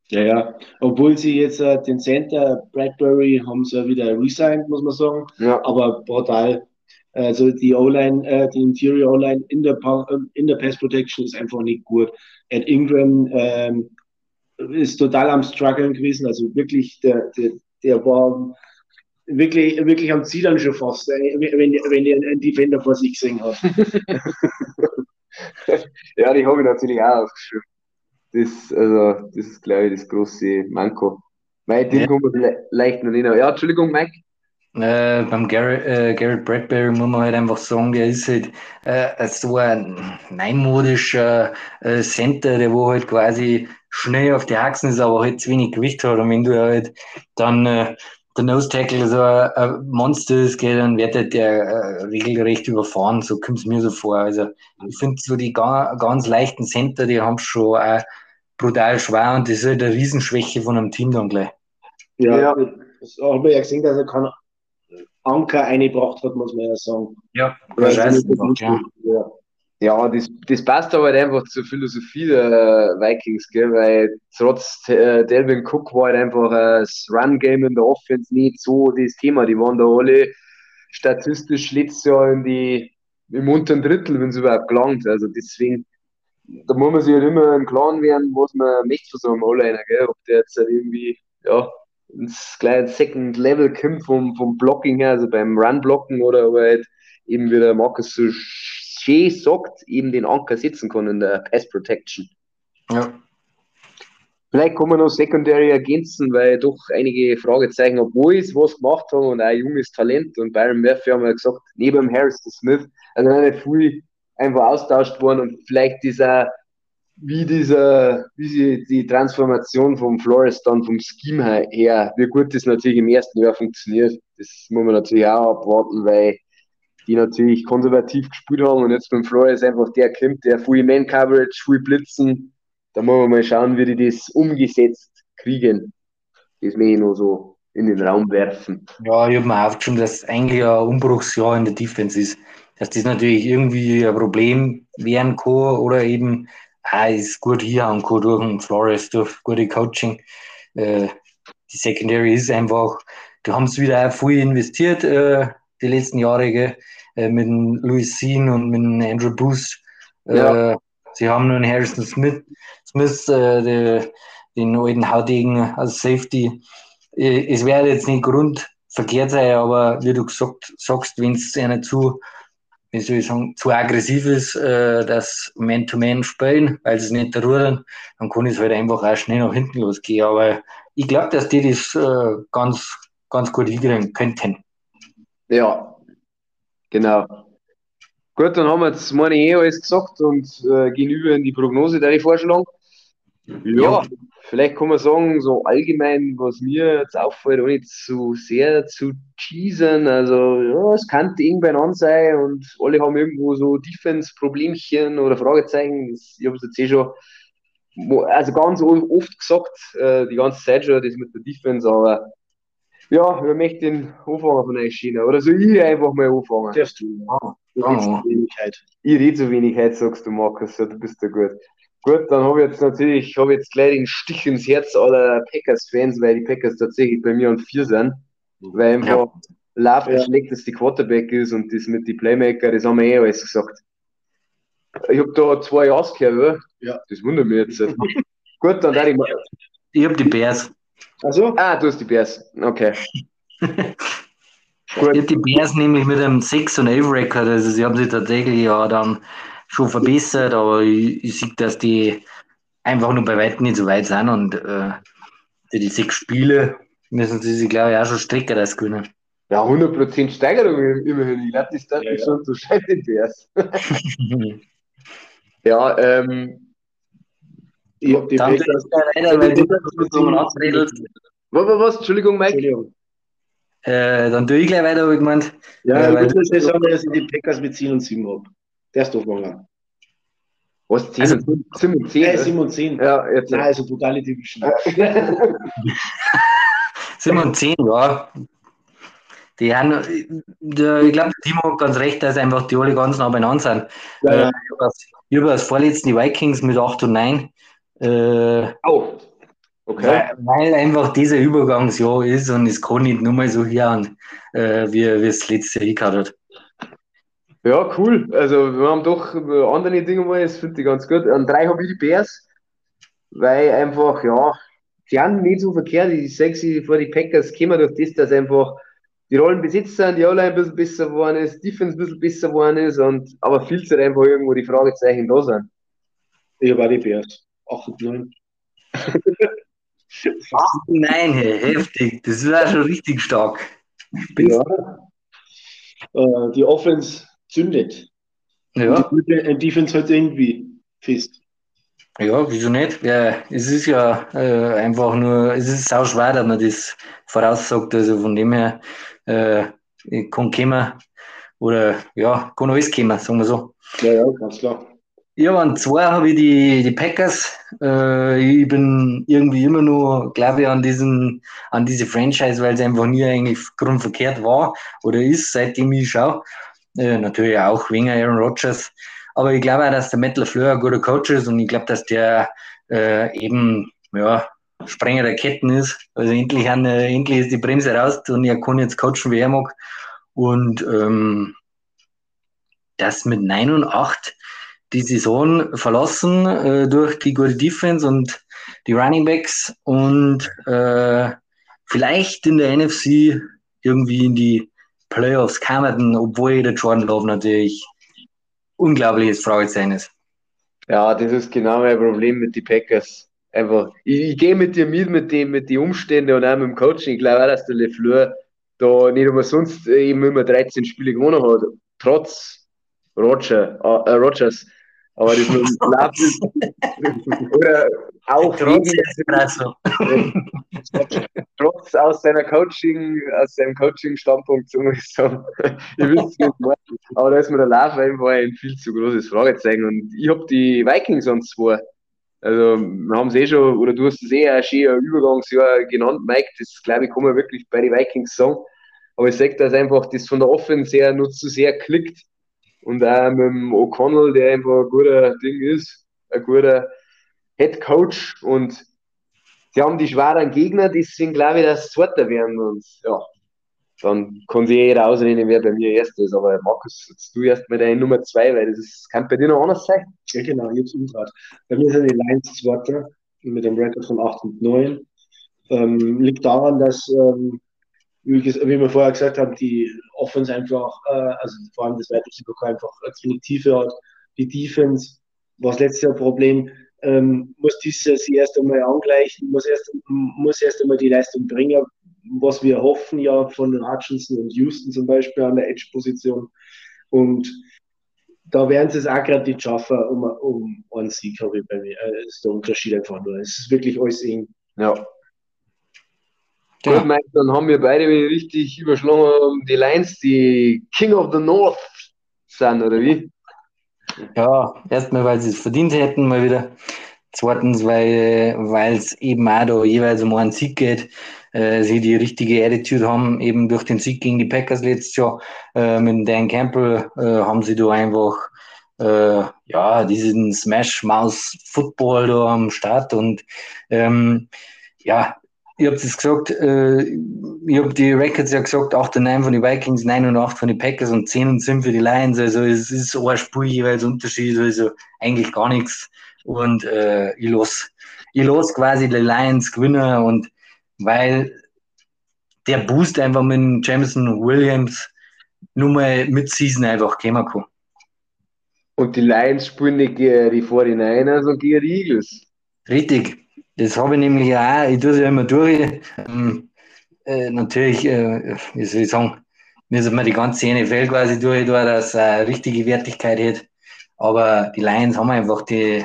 Ja, ja. Obwohl sie jetzt äh, den Center Bradbury haben sie wieder resigned, muss man sagen. Ja. Aber brutal. Also die O-Line, äh, die Interior O-Line in der, in der Pass Protection ist einfach nicht gut. Ed Ingram ähm, ist total am struggeln gewesen. Also wirklich, der, der, der war wirklich, wirklich am Ziel schon fast, wenn, wenn ihr einen Defender vor sich gesehen hat. ja, die habe ich natürlich auch aufgeschrieben. Das, also, das ist, glaube ich, das große Manko. Mein Ding ja. kommt leicht noch nicht. Ja, Entschuldigung, Mike. Äh, beim Garrett, äh, Garrett Bradbury muss man halt einfach sagen, der ist halt äh, so ein neumodischer äh, Center, der wo halt quasi schnell auf die Achsen ist, aber halt zu wenig Gewicht hat. Und wenn du halt dann äh, der Nose Tackle so ein Monster ist, gell, dann wird halt der äh, regelrecht überfahren. So kommt es mir so vor. Also ich finde so die ga ganz leichten Center, die haben schon auch brutal schwer und das ist halt eine Riesenschwäche von einem Team dann gleich. Ja, ja. das haben wir ja gesehen, dass er keinen Anker eingebracht hat, muss man ja sagen. Ja, wahrscheinlich. Ja. ja. Ja, das, das passt aber halt einfach zur Philosophie der Vikings, gell? weil trotz äh, Delvin Cook war halt einfach äh, das Run-Game in der Offense nicht so das Thema. Die waren da alle statistisch letztes Jahr in die, im unteren Drittel, wenn es überhaupt gelangt. Also deswegen, da muss man sich halt immer im Klaren werden, was man möchte von so einem O-Liner, ob der jetzt halt irgendwie, ja, ins kleine Second Level kommt vom, vom Blocking her, also beim Run-Blocken oder aber halt eben wie der Markus so schön sagt, eben den Anker setzen kann in der Pass Protection. Ja. Vielleicht kann man noch Secondary ergänzen, weil doch einige Fragezeichen, obwohl sie was gemacht haben und auch ein junges Talent und Byron Murphy haben wir gesagt, neben Harrison Smith, also nicht viel einfach austauscht worden und vielleicht dieser wie dieser, wie sie die Transformation vom Flores dann vom Scheme her, wie gut das natürlich im ersten Jahr funktioniert, das muss man natürlich auch abwarten, weil die natürlich konservativ gespielt haben und jetzt beim Flores einfach der kommt, der viel Man-Coverage, viel Blitzen, da muss man mal schauen, wie die das umgesetzt kriegen. Das möchte ich noch so in den Raum werfen. Ja, ich habe mir aufgeschrieben, dass eigentlich ein Umbruchsjahr in der Defense ist. Dass das natürlich irgendwie ein Problem werden kann oder eben ah, ist gut hier an durch den Flores, durch gute Coaching. Äh, die Secondary ist einfach, da haben sie wieder auch viel investiert, äh, die letzten Jahre, gell? Äh, mit Louis Sean und mit Andrew Booth. Äh, ja. sie haben nur einen Harrison Smith, Smith äh, die, den alten Hautigen als Safety. Äh, es wäre jetzt nicht grundverkehrt sein, aber wie du gesagt, sagst, wenn es einer zu wie soll ich sagen, zu aggressiv ist, äh, das Man-to-Man spielen, weil sie es nicht rudern, dann kann es halt einfach auch schnell nach hinten losgehen. Aber ich glaube, dass die das äh, ganz, ganz gut hinkriegen könnten. Ja, genau. Gut, dann haben wir jetzt meine ich eh alles gesagt und äh, gehen über in die Prognose, der ich vorschlagen. Ja, vielleicht kann man sagen, so allgemein, was mir jetzt auffällt, ohne zu sehr zu teasern. Also, ja, es kann irgendwann an sein und alle haben irgendwo so Defense-Problemchen oder Fragezeichen. Ich habe es jetzt eh schon, also ganz oft gesagt, äh, die ganze Zeit schon, das mit der Defense, aber ja, wer möchte den anfangen von euch China? Oder soll ich einfach mal anfangen? Darfst du. Ah, du ah, so wenig Ich rede so wenig heute, sagst du, Markus. Ja, du bist ja gut. Gut, dann habe ich jetzt natürlich, habe jetzt gleich den Stich ins Herz aller Packers-Fans, weil die Packers tatsächlich bei mir an vier sind. Weil einfach ja. Love ja. die Quarterback ist und das mit den Playmaker, das haben wir eh alles gesagt. Ich habe da zwei Ja's gehört, oder? Ja. Das wundert mich jetzt. Gut, dann werde ich mal. Ich habe die Bears. Also? Ah, du hast die Bears. Okay. Gut. Ich habe die Bears nämlich mit einem 6 und 11 Rekord, also sie haben sich tatsächlich ja dann schon verbessert, aber ich, ich sehe, dass die einfach nur bei weitem nicht so weit sind und äh, die, die sechs Spiele müssen sie sich, glaube ich, auch schon strecken, das können. Ja, 100% Steigerung immerhin. Ich glaube, das darf ja, ja. schon so scheiße wär's. ja, ähm. Ich hab die Dann weil du was, was, Entschuldigung, Mike. Entschuldigung. Äh, dann tue ich gleich weiter, habe ich gemeint. Ja, äh, ich würde sagen, dass ich die Packers mit 10 und 7 habe. Der ist doch mal. Was? 10? Also, 7 und 10? Nein, 7 und 10. Ja, jetzt. Nein, also totale Division. 7 und 10, ja. Die haben, ich glaube, Timo hat ganz recht, dass einfach die alle ganz nah beieinander sind. Ja, ja. Ich habe als vorletzten die Vikings mit 8 und 9. Äh, oh, okay. Weil, einfach dieser Übergangsjahr ist und es kann nicht nur mal so hören, äh, wie, es letzte Jahr gehabt hat. Ja, cool. Also wir haben doch andere Dinge mal, das finde ich ganz gut. An drei habe ich die Bears, weil einfach, ja, die haben nicht so verkehrt. Ich sage sie vor die Packers kommen durch das, dass einfach die Rollen besetzt sind, die Online ein bisschen besser geworden ist, Defense ein bisschen besser geworden ist, und, aber viel zu einfach irgendwo die Fragezeichen da sind. Ich habe auch die Bears. 8 und 9. 8 und 9, hey, heftig. Das war schon richtig stark. Ja. Äh, die Offense zündet. Ja. Und die Defense halt irgendwie fest. Ja, wieso nicht? Ja, es ist ja äh, einfach nur, es ist sau schwer, dass man das voraussagt. Also von dem her äh, kann kommen oder ja, kann alles kommen, sagen wir so. Ja, ja, ganz klar. Ja, an zwei habe ich die, die Packers. Äh, ich bin irgendwie immer nur, glaube ich, an diesen, an diese Franchise, weil es einfach nie eigentlich grundverkehrt war oder ist, seitdem ich schaue. Äh, natürlich auch wegen Aaron Rodgers. Aber ich glaube auch, dass der Metal Fleur ein guter Coach ist und ich glaube, dass der äh, eben, ja, Sprenger der Ketten ist. Also endlich, an, äh, endlich ist die Bremse raus und er kann jetzt coachen, wie er mag. Und ähm, das mit 9 und 8 die Saison verlassen äh, durch die gute Defense und die Running Backs und äh, vielleicht in der NFC irgendwie in die Playoffs kamen, obwohl der Jordan Love natürlich unglaubliches Fragezeichen ist. Ja, das ist genau mein Problem mit den Packers. Einfach, ich, ich gehe mit dir mit, mit dem, mit den Umständen und auch mit dem Coaching. Ich glaube auch, dass der LeFleur da nicht umsonst eben immer 13 Spiele gewonnen hat. Trotz Roger, äh, Rogers. Aber das nur Oder auch Trotz wegen, trotz aus seiner Coaching, aus seinem Coaching-Standpunkt, so muss ich. Ihr wisst nicht mehr. Aber da ist mir der Lauf einfach ein viel zu großes Fragezeichen. Und ich habe die Vikings an zwei. Also, wir haben es eh schon, oder du hast es eh ein schönes Übergangsjahr genannt, Mike. Das glaube ich, kann man wirklich bei den Vikings sagen. Aber ich sage, dass einfach das von der Offense her nur zu sehr klickt und auch mit dem O'Connell, der einfach ein guter Ding ist, ein guter Head Coach und sie haben die schweren Gegner, deswegen glaube ich, dass Zweiter werden und ja, dann kann sich jeder ausreden, wer bei mir Erster ist. Aber Markus, jetzt du erst mal deine Nummer zwei, weil das kann bei dir noch anders sein. Ja, genau, es umgedreht. Bei mir sind die Lions Zweiter mit einem Rekord von 8 und 9. Ähm, liegt daran, dass ähm, wie, wie wir vorher gesagt haben, die Offense einfach, äh, also vor allem das Pokal einfach eine Tiefe hat. Die Defense war das letzte Problem, ähm, muss dieses erst einmal angleichen, muss erst, muss erst einmal die Leistung bringen, was wir hoffen ja von Hutchinson und Houston zum Beispiel an der Edge-Position. Und da werden sie es auch gerade nicht schaffen, um, um einen Sieg, habe ich bei mir. Das äh, ist der Unterschied einfach nur. Es ist wirklich alles eng. Ja, Gut, Mike, dann haben wir beide richtig überschlagen, die Lions, die King of the North sind, oder wie? Ja, erstmal, weil sie es verdient hätten, mal wieder. Zweitens, weil es eben auch da jeweils um einen Sieg geht. Äh, sie die richtige Attitude haben, eben durch den Sieg gegen die Packers letztes Jahr äh, mit Dan Campbell äh, haben sie da einfach äh, ja, diesen Smash-Mouse-Football da am Start und ähm, ja, ich habe es gesagt, äh, ich habe die Records ja gesagt, 8 und 9 von den Vikings, 9 und 8 von den Packers und 10 und 7 für die Lions. Also es ist ein Spiel jeweils Unterschied, also eigentlich gar nichts. Und äh, ich los, ich los quasi die Lions gewinnen und weil der Boost einfach mit Jameson Williams nur mal mit Season einfach kommen kann. Und die Lions spielen nicht die 49ers und die Eagles. Richtig. Das habe ich nämlich auch, ich tue es ja immer durch. Ähm, äh, natürlich, äh, wie soll ich sagen, müssen wir die ganze NFL quasi durch, dass es eine richtige Wertigkeit hat. Aber die Lions haben einfach die,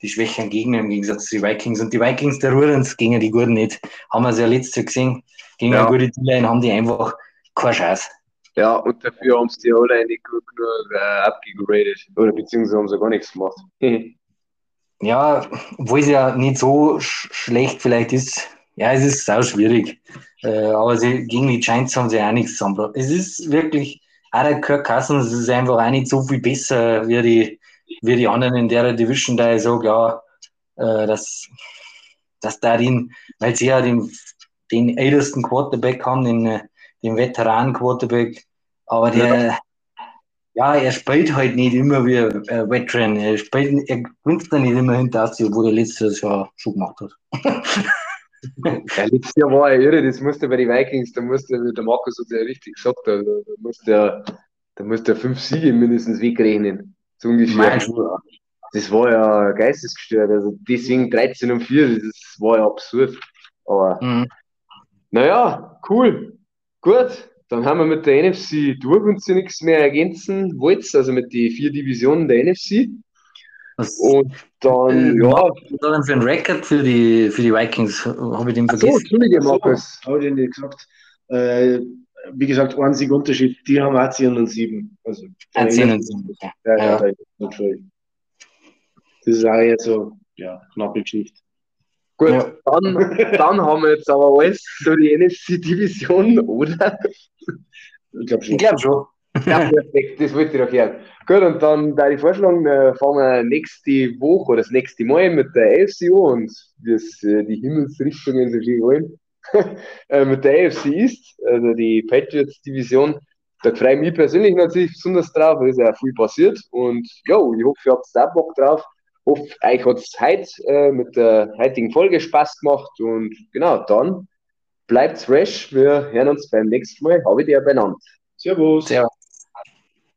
die schwächeren Gegner im Gegensatz zu den Vikings. Und die Vikings, der rühren es gegen die Guten nicht. Haben wir es ja letztes Jahr gesehen. Gegen ja. eine gute D-Line haben die einfach keine Chance. Ja, und dafür haben sie die alle nicht gut genug äh, abgegradet. Oder beziehungsweise haben sie gar nichts gemacht. ja, obwohl es ja nicht so sch schlecht vielleicht ist, ja, es ist sau schwierig. Äh, aber sie, gegen die Giants haben sie auch nichts zusammengebracht. Es ist wirklich, auch der Kirk Cousins ist einfach auch nicht so viel besser wie die, wie die anderen in der Division, da ich sage, ja, äh, dass, dass da den, weil sie ja den, den ältesten Quarterback haben, den, den Veteranen-Quarterback, aber der, Ja, er spielt halt nicht immer wie ein äh, Veteran. Er spielt, er gewinnt nicht immer hinter das, wo er letztes Jahr schon gemacht hat. ja, letztes Jahr war er irre, das musste bei den Vikings, da musste der Markus hat ja richtig gesagt, da, da musste er, da musste er fünf Siege mindestens wegrechnen. So ungefähr. Das war ja geistesgestört. Also deswegen 13 und 4, das war ja absurd. Aber mhm. naja, cool. Gut, dann haben wir mit der NFC durch und sie nichts mehr ergänzen wollt, also mit den vier Divisionen der NFC. Was, und dann, äh, ja. Was dann für ein Record für die, für die Vikings? Habe ich den vergessen? So, Entschuldige, Markus. Habe ich nicht gesagt. Äh, wie gesagt, ein Sieg Unterschied. Die haben auch 10 und 7. Also, 10 und 7. Ja, ja. ja. Das ist auch jetzt so, ja, knappe Geschichte. Gut, ja. dann, dann haben wir jetzt aber alles so die NFC-Division, oder? Ich glaube schon. Ich glaube schon. Ja, perfekt, das wollte ich doch hören. Gut, und dann da ich vorschlagen, äh, fahren wir nächste Woche oder das nächste Mal mit der AFC an und das, äh, die Himmelsrichtungen so wollen. Äh, mit der AFC East, also die Patriots-Division. Da freue ich mich persönlich natürlich besonders drauf, weil es ja viel passiert. Und ja, ich hoffe, ihr habt da Bock drauf hoffe, euch hat es heute äh, mit der heutigen Folge Spaß gemacht und genau, dann bleibt fresh. Wir hören uns beim nächsten Mal. Habe ich dir benannt. Servus. Servus.